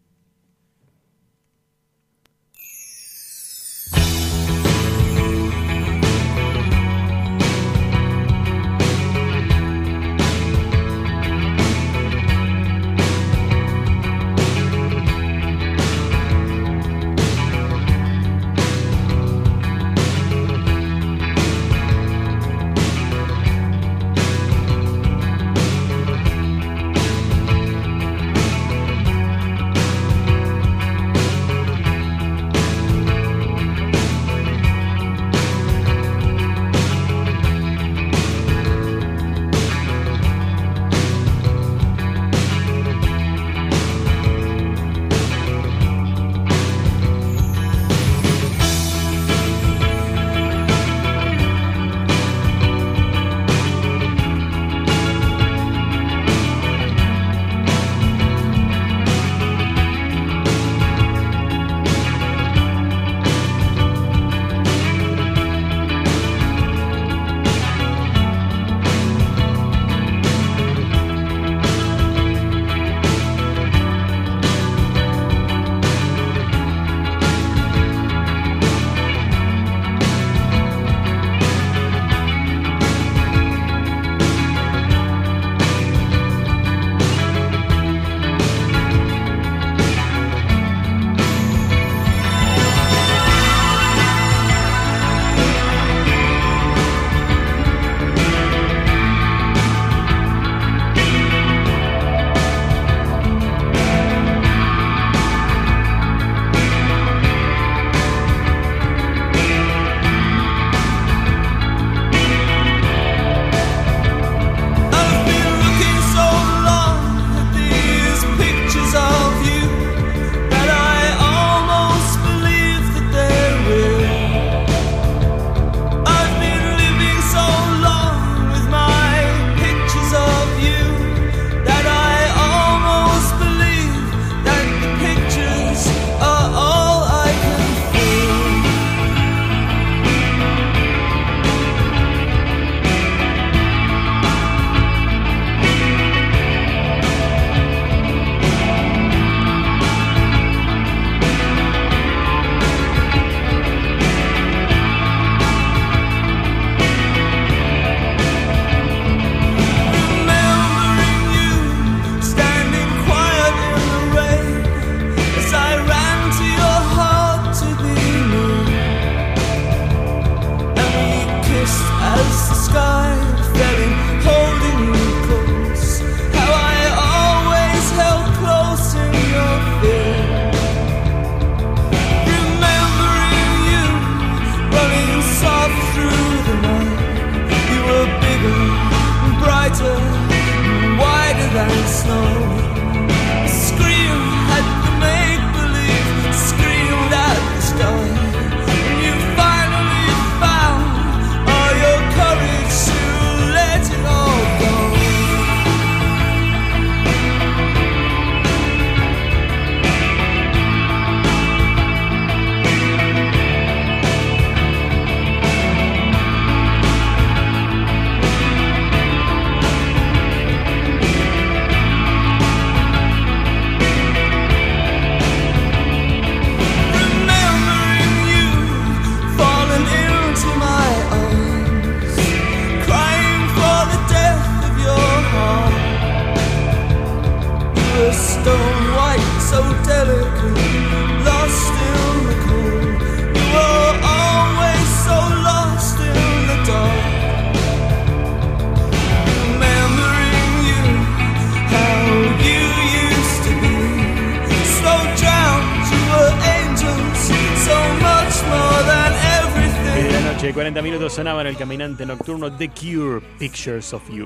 Sonaba en el caminante nocturno The Cure, Pictures of You.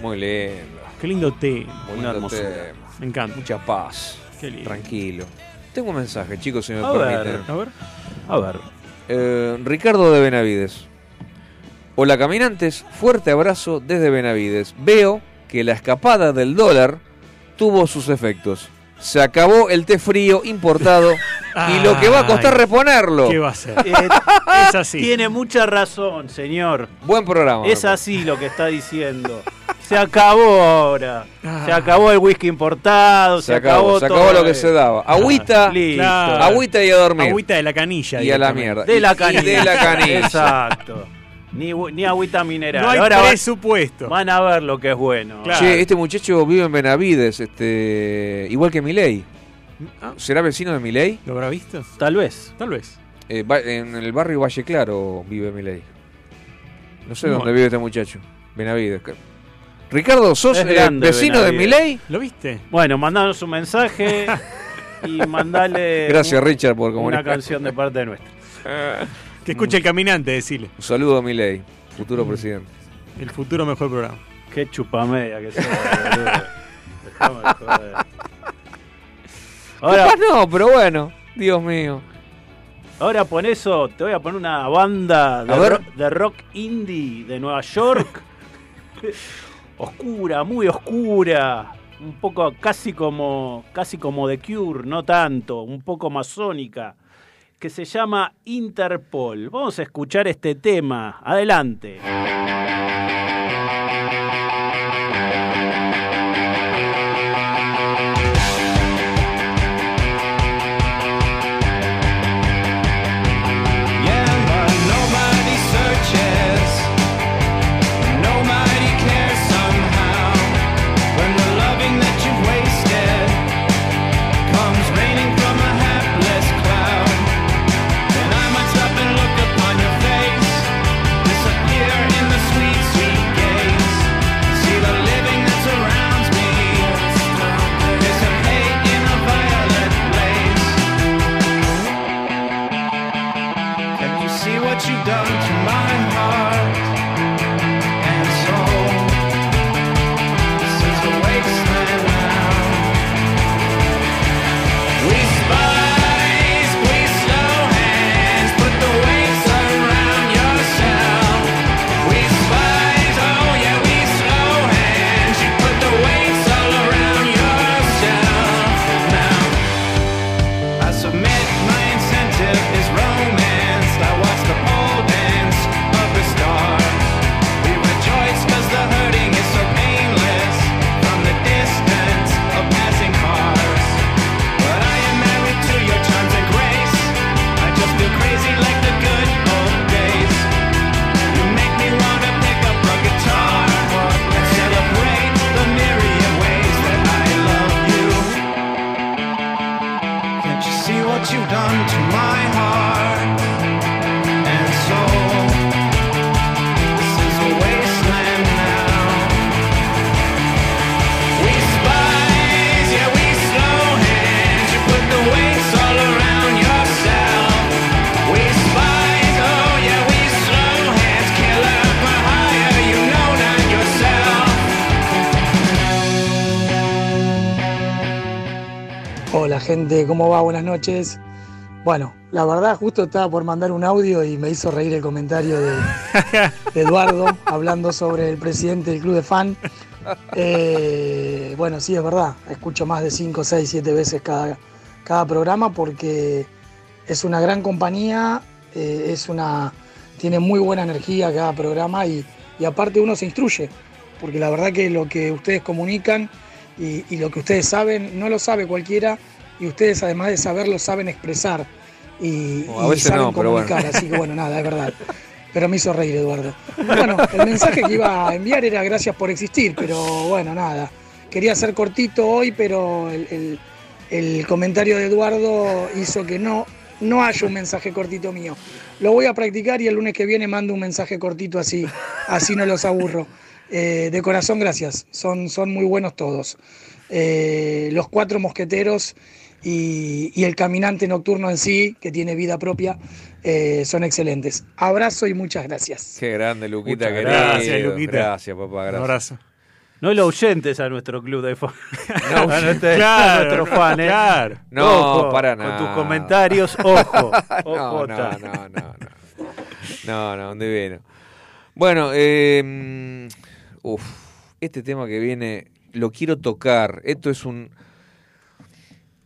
Muy lindo. Qué lindo tema. Muy Una lindo hermosura. tema. Me encanta. Mucha paz. Qué lindo. Tranquilo. Tengo un mensaje, chicos, si me A ver, permiten. a ver. A ver. Eh, Ricardo de Benavides. Hola caminantes, fuerte abrazo desde Benavides. Veo que la escapada del dólar tuvo sus efectos. Se acabó el té frío importado y lo que va a costar Ay, reponerlo. ¿Qué va a ser? Eh, Es así. Tiene mucha razón, señor. Buen programa. Es así lo que está diciendo. Se acabó ahora. Se acabó el whisky importado. Se, Se acabó, se acabó todo lo que se daba. Agüita, Listo. Claro. agüita y a dormir. Agüita de la canilla. Y a la mierda. De la Y- y canilla. de la canilla. Exacto. Ni, ni agüita mineral. No hay ahora presupuesto. van a ver lo que es bueno. Claro. Che, este muchacho vive en Benavides, este, igual que Milei. Ah, ¿Será vecino de Milei? ¿Lo habrá visto? Tal vez. Tal vez. Eh, va- en el barrio Valle Claro vive Milei. No sé dónde vive este muchacho. Benavides. Ricardo, ¿sos eh, vecino de. Milei? ¿Lo viste? Bueno, mandanos un mensaje [LAUGHS] y mandale Gracias, un- Richard, por una canción de parte de nuestra. [LAUGHS] Que escuche el caminante, decile. Un saludo a Milei, futuro Mm. presidente. El futuro mejor programa. Qué chupamedia que sos, [LAUGHS] boludo. Joder. Ahora, Capaz no, pero bueno, Dios mío. ahora pon eso, te voy a poner una banda de, A ver. rock, de rock indie de Nueva York. [LAUGHS] oscura, muy oscura. Un poco casi como casi como The Cure, no tanto, un poco masónica, que se llama Interpol. Vamos a escuchar este tema. Adelante. Gente, ¿cómo va? Buenas noches. Bueno, la verdad justo estaba por mandar un audio y me hizo reír el comentario de, de [LAUGHS] Eduardo hablando sobre el presidente del club de fan. Eh, bueno, sí, es verdad, escucho más de 5, 6, 7 veces cada, cada programa porque es una gran compañía, eh, es una, tiene muy buena energía cada programa y, y aparte uno se instruye, porque la verdad que lo que ustedes comunican y, y lo que ustedes saben no lo sabe cualquiera y ustedes además de saberlo saben expresar y, Oh, a y saben no, comunicar, bueno. así que bueno, nada, es verdad. [LAUGHS] Pero me hizo reír Eduardo. Bueno, el mensaje que iba a enviar era gracias por existir, pero bueno, nada. Quería ser cortito hoy, pero el, el- el comentario de Eduardo hizo que no, no haya un mensaje cortito mío. Lo voy a practicar y el lunes que viene mando un mensaje cortito así, así no los aburro. Eh, de corazón, gracias. Son, son muy buenos todos. Eh, los cuatro mosqueteros y, y el caminante nocturno en sí, que tiene vida propia, eh, son excelentes. Abrazo y muchas gracias. Qué grande, Luquita. Muchas querido. gracias, Luquita. Gracias, papá. Gracias. Un abrazo. No lo oyentes a nuestro club de fan. No, [LAUGHS] a nuestro, claro, a nuestro no, fan, ¿eh? claro. No, Ojo, para Con nada. tus comentarios, [LAUGHS] ojo. no, ojo, no, ta. no, no, no. No, no, divino. Bueno, eh, uf, este tema que viene lo quiero tocar. Esto es un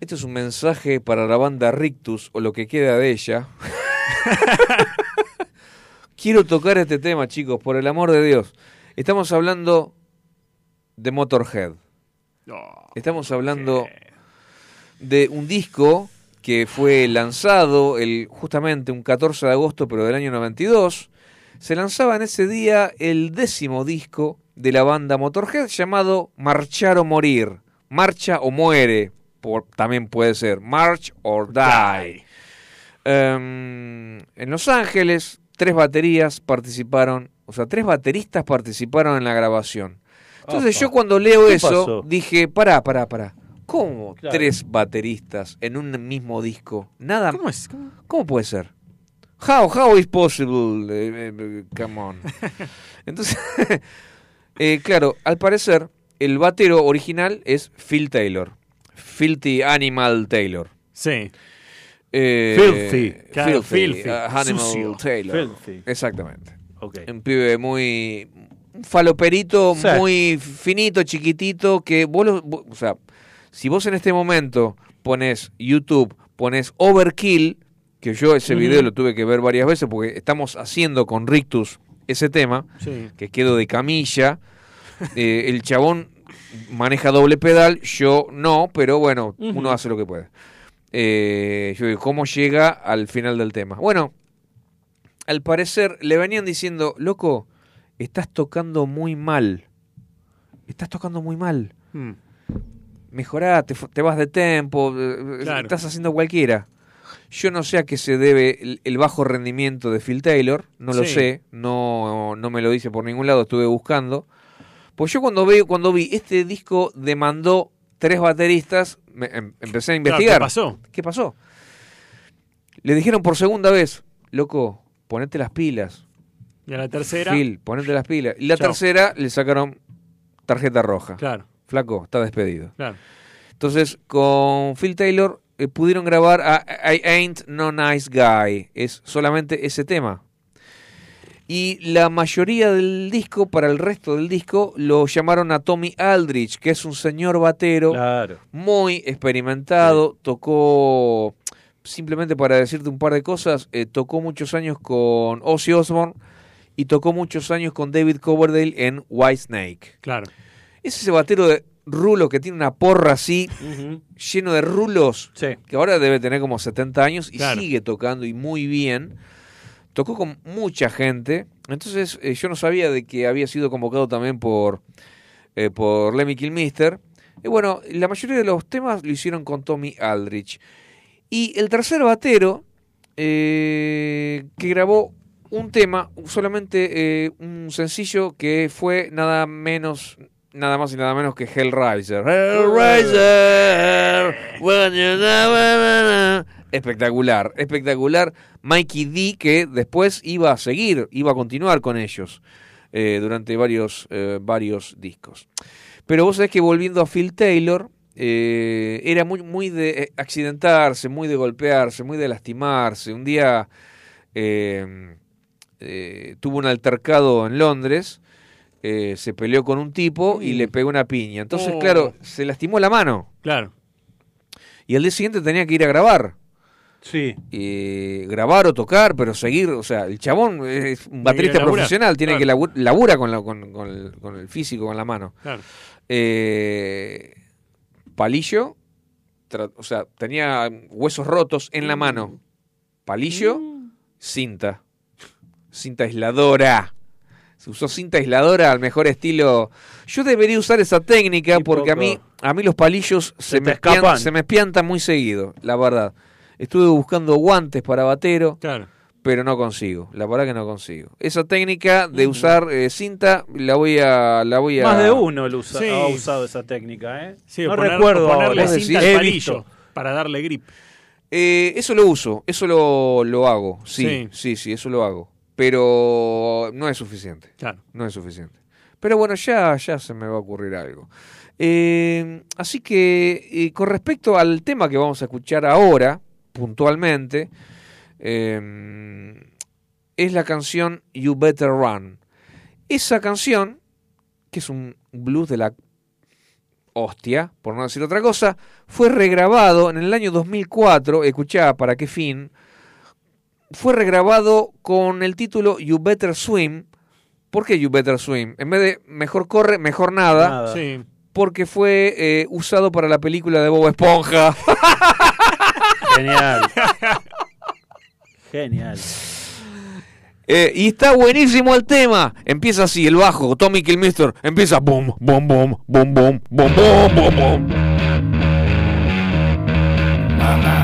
esto es un mensaje para la banda Rictus o lo que queda de ella. [LAUGHS] quiero tocar este tema, chicos, por el amor de Dios. Estamos hablando de Motorhead. Estamos hablando de un disco que fue lanzado el, justamente un 14 de agosto, pero del año 92. Se lanzaba en ese día el décimo disco de la banda Motorhead llamado Marchar o Morir. Marcha o muere, por, también puede ser. March or Die. Em, en Los Ángeles, tres baterías participaron, o sea, tres bateristas participaron en la grabación. Entonces Opa. yo cuando leo ¿Qué eso pasó? dije, pará, pará, pará. ¿Cómo Claro. tres bateristas en un mismo disco? Nada. ¿Cómo puede ser? How how is possible? Eh, eh, come on. [LAUGHS] Entonces, [LAUGHS] eh, claro, al parecer el batero original es Phil Taylor, Filthy Animal Taylor. Sí. Eh, Filthy. Claro, filthy, filthy. uh, Animal Sucio. Taylor. Filthy. Exactamente. Ok. Un pibe muy. Un faloperito Sí. muy finito, chiquitito, que vos, lo- vos- O sea, si vos en este momento pones YouTube, pones Overkill, que yo ese video lo tuve que ver varias veces porque estamos haciendo con Rictus ese tema, Sí. que quedo de camilla. Eh, el chabón maneja doble pedal, yo no, pero bueno, uno hace lo que puede. Eh, yo digo, ¿cómo llega al final del tema? Bueno, al parecer le venían diciendo, loco, estás tocando muy mal. Estás tocando muy mal. Hmm. Mejorá, te, vas de tempo, eh, Claro. estás haciendo cualquiera. Yo no sé a qué se debe el, el bajo rendimiento de Phil Taylor, no lo sé, no, no me lo dice por ningún lado, estuve buscando. Pues yo cuando, veo, cuando vi este disco demandó tres bateristas, me- em- empecé a Claro, investigar. ¿Qué pasó? ¿Qué pasó? Le dijeron por segunda vez, loco, ponete las pilas. Y a la tercera. Phil, ponete las pilas. Y la Chao. tercera le sacaron tarjeta roja. Claro. Flaco, está despedido. Claro. Entonces, con Phil Taylor eh, pudieron grabar a I Ain't No Nice Guy. Es solamente ese tema. Y la mayoría del disco, para el resto del disco, lo llamaron a Tommy Aldrich, que es un señor batero Claro. muy experimentado. Tocó, simplemente para decirte un par de cosas, eh, tocó muchos años con Ozzy Osbourne y tocó muchos años con David Coverdale en Whitesnake. Claro. Es ese batero de rulo que tiene una porra así, lleno de rulos, Sí. que ahora debe tener como 70 años y Claro. sigue tocando y muy bien. Tocó con mucha gente. Entonces eh, yo no sabía de que había sido convocado también por, eh, por Lemmy Kilmister. Y bueno, la mayoría de los temas lo hicieron con Tommy Aldrich. Y el tercer batero, eh, que grabó un tema, solamente eh, un sencillo que fue nada menos, nada más y nada menos que Hellraiser. Hellraiser, when espectacular, espectacular. Mikey D, que después iba a seguir, iba a continuar con ellos eh, durante varios, eh, varios discos. Pero vos sabés que volviendo a Phil Taylor, eh, era muy, muy de eh, accidentarse, muy de golpearse, muy de lastimarse. Un día eh, eh, tuvo un altercado en Londres, se peleó con un tipo y le pegó una piña. Entonces, Oh. claro, se lastimó la mano. Claro. Y al día siguiente tenía que ir a grabar. Sí. Eh, grabar o tocar, pero seguir, o sea, el chabón es un baterista profesional, tiene claro. que labur, labura con, la- con, con el, con el físico, con la mano. Claro. Eh, palillo, o sea, tenía huesos rotos en la mano. Palillo, cinta. Cinta aisladora. Se usó cinta aisladora al mejor estilo. Yo debería usar esa técnica porque a mí, a mí los palillos se, Se me, se me piantan muy seguido, la verdad. Estuve buscando guantes para batero, Claro. pero no consigo. La verdad que no consigo. Esa técnica de usar eh, cinta la voy a, la voy a. Más de uno lo usa- Sí. ha usado esa técnica, ¿eh? Sí, no poner- recuerdo ponerle ahora. cinta al palillo para darle grip. Eh, eso lo uso, eso lo, lo hago, sí, Sí. sí, sí, eso lo hago. Pero no es suficiente. Claro. No es suficiente. Pero bueno, ya, ya se me va a ocurrir algo. Eh, así que eh, con respecto al tema que vamos a escuchar ahora, puntualmente, eh, es la canción You Better Run. Esa canción, que es un blues de la hostia, por no decir otra cosa, fue regrabado en el año 2004, escuchá para qué fin, fue regrabado con el título You Better Swim. ¿Por qué You Better Swim? En vez de Mejor corre, mejor nada, Nada. Sí. porque fue eh, usado para la película de Bob Esponja. [LAUGHS] Genial. Genial. Eh, y está buenísimo el tema. Empieza así, el bajo, Tommy Kilmister, empieza boom, boom, boom, boom, boom, boom, boom, boom, boom. I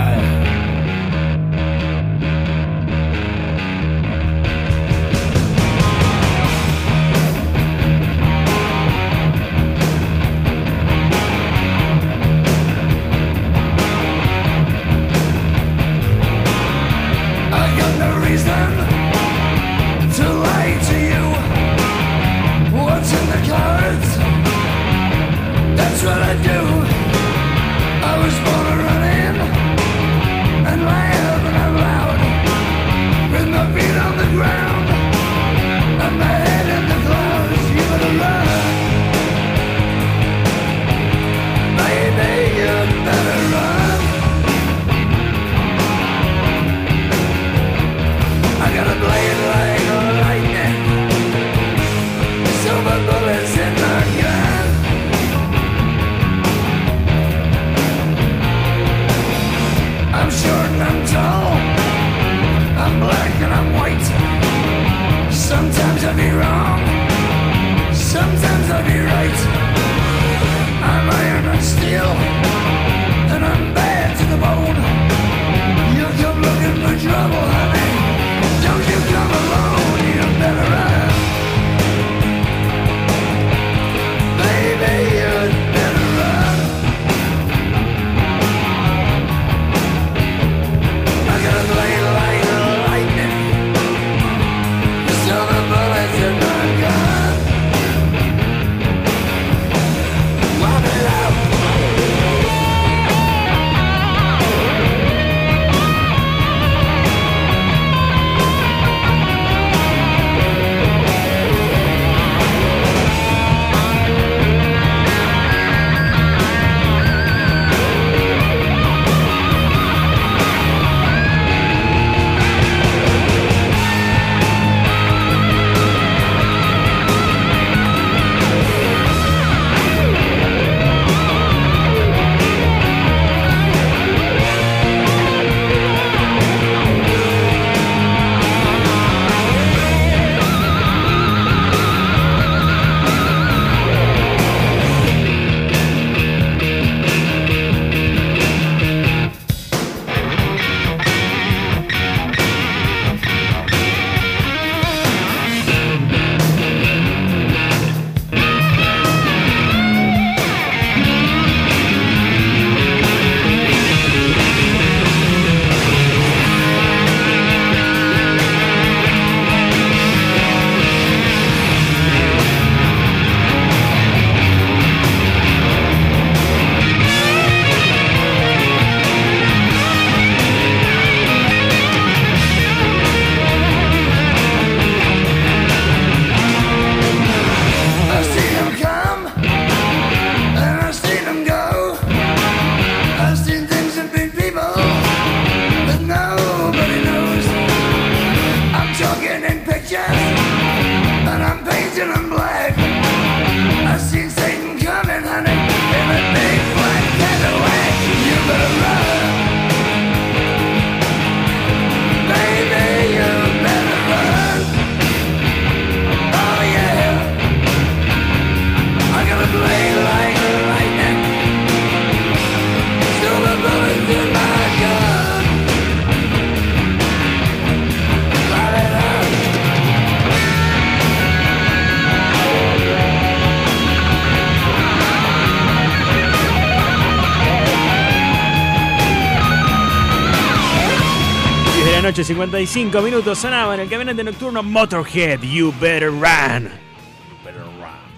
noche, 55 minutos. Sonaba en el caminante nocturno Motorhead, You Better Run. You Better Run.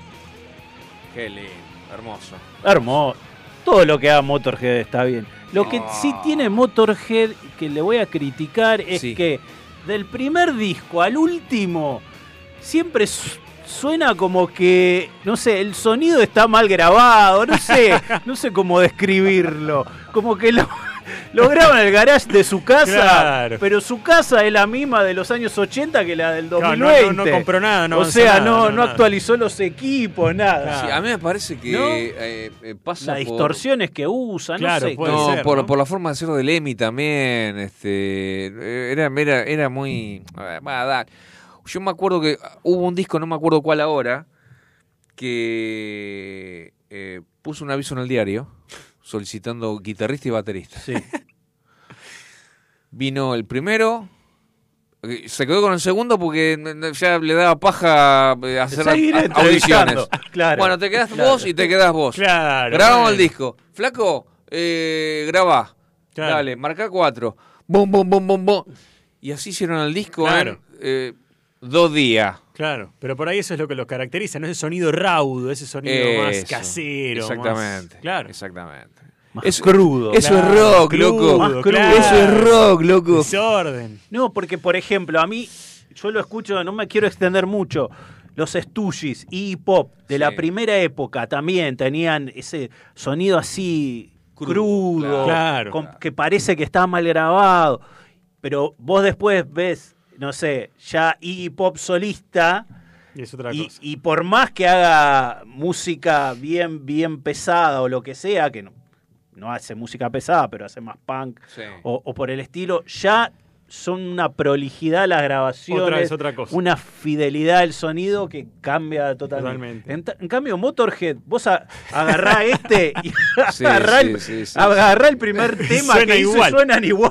Qué lindo, hermoso. Hermoso. Todo lo que haga Motorhead está bien. Lo que sí tiene Motorhead que le voy a criticar es Sí. que del primer disco al último siempre su- suena como que, no sé, el sonido está mal grabado, no sé, [LAUGHS] no sé cómo describirlo. Como que lo, [LAUGHS] lo graba en el garage de su casa, Claro. pero su casa es la misma de los años 80 que la del Claro, 2020. no- no- no compró nada, no O sea, nada, no, no, no nada. actualizó los equipos, nada. Sí, a mí me parece que ¿No? eh, eh, pasa Las por- distorsiones que usa, Claro, no sé. puede no, ser, por, ¿no? por la forma de ser de Lemmy también. Este, era, era, era muy. a ver, va a dar. Yo me acuerdo que hubo un disco, no me acuerdo cuál ahora, que eh, puso un aviso en el diario solicitando guitarrista y baterista. Sí. [LAUGHS] Vino el primero. eh, Se quedó con el segundo porque ya le daba paja eh, hacer a- audiciones. claro. Bueno, te quedás Claro. vos y te quedás vos. Claro. Grabamos el disco. Flaco, eh, grabá. Claro. Dale, marca cuatro. Bum, bum, bum, bum, bum. Y así hicieron el disco Claro. en eh, dos días. Claro, pero por ahí eso es lo que los caracteriza, no ese sonido raudo, ese sonido más casero. más- Exactamente. claro. Exactamente. Más Eso- crudo. Eso Claro, es rock, crudo, loco. Más crudo. claro. Eso es rock, loco. Desorden. No, porque por ejemplo, a mí, yo lo escucho, no me quiero extender mucho. Los Stooges y Pop de la primera época también tenían ese sonido así Crudo, crudo, claro. con- que parece que está mal grabado. Pero vos después ves, no sé, ya Iggy Pop solista. Y es otra Y, cosa. y por más que haga música bien, bien pesada o lo que sea, que no, no hace música pesada, pero hace más punk Sí. o, o por el estilo, ya son una prolijidad las grabaciones, Otra vez otra cosa. una fidelidad al sonido que cambia totalmente. Totalmente. En, cambio, Motorhead, vos a- agarrá [LAUGHS] este y Sí, [LAUGHS] agarrá, sí, el, sí, sí, agarrá el primer [LAUGHS] tema Suena que hizo igual. suenan igual.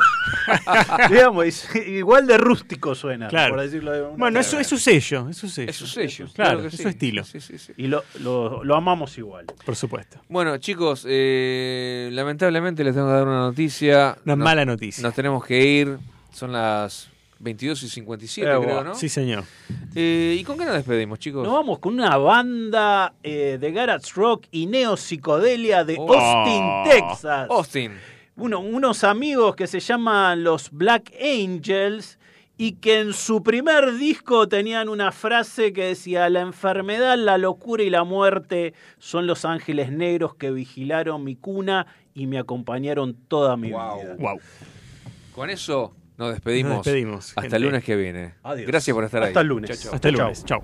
Digamos, igual de rústico suena, Claro. por decirlo de una Bueno, eso es su sello, es su sello. Es su sello. Claro, que es sí. su estilo. Sí, sí, sí. Y lo, lo- lo amamos igual. Por supuesto. Bueno, chicos, eh, lamentablemente les tengo que dar una noticia. Una Nos- mala noticia. Nos tenemos que ir. Son las 22 y 57, Eh, creo. ¿no? Sí, señor. Eh, ¿Y con qué nos despedimos, chicos? Nos vamos con una banda eh, de garage rock y neopsicodelia de Oh. Austin, Texas. Austin. Uno- unos amigos que se llaman los Black Angels y que en su primer disco tenían una frase que decía, la enfermedad, la locura y la muerte son los ángeles negros que vigilaron mi cuna y me acompañaron toda mi vida. Wow. Con eso nos despedimos. Nos despedimos, Hasta gente. el lunes que viene. Adiós. Gracias por estar ahí. Hasta el lunes. Chau, chau. Hasta el lunes. Chao.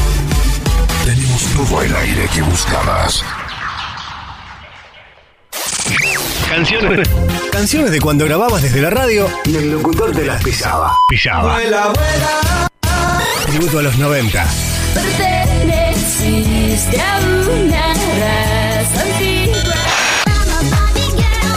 Todo el aire que buscabas. Canciones. Canciones de cuando grababas desde la radio y el locutor te las pisaba. Pisaba. Tributo a los 90. Perteneciste a una raza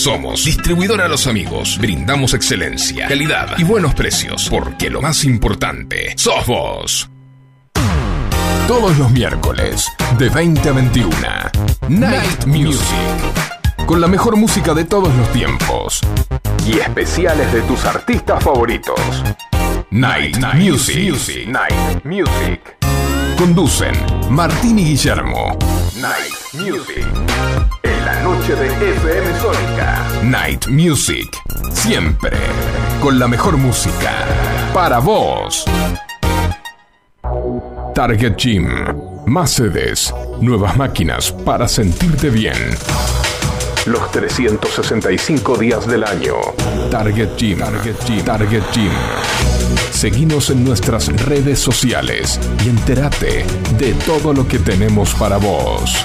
Somos Distribuidora Los Amigos. Brindamos excelencia, calidad y buenos precios, porque lo más importante sos vos. Todos los miércoles, de 20 a 21, Night Music. Con la mejor música de todos los tiempos. Y especiales de tus artistas favoritos. Night, Music. Night Music. Conducen Martín y Guillermo. Night Music. Noche de FM Sónica. Night Music. Siempre. Con la mejor música. Para vos. Target Gym. Más sedes. Nuevas máquinas para sentirte bien. Los 365 días del año. Target Gym. Target Gym. Target Gym. Seguinos en nuestras redes sociales y entérate de todo lo que tenemos para vos.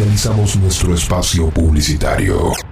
Finalizamos nuestro espacio publicitario.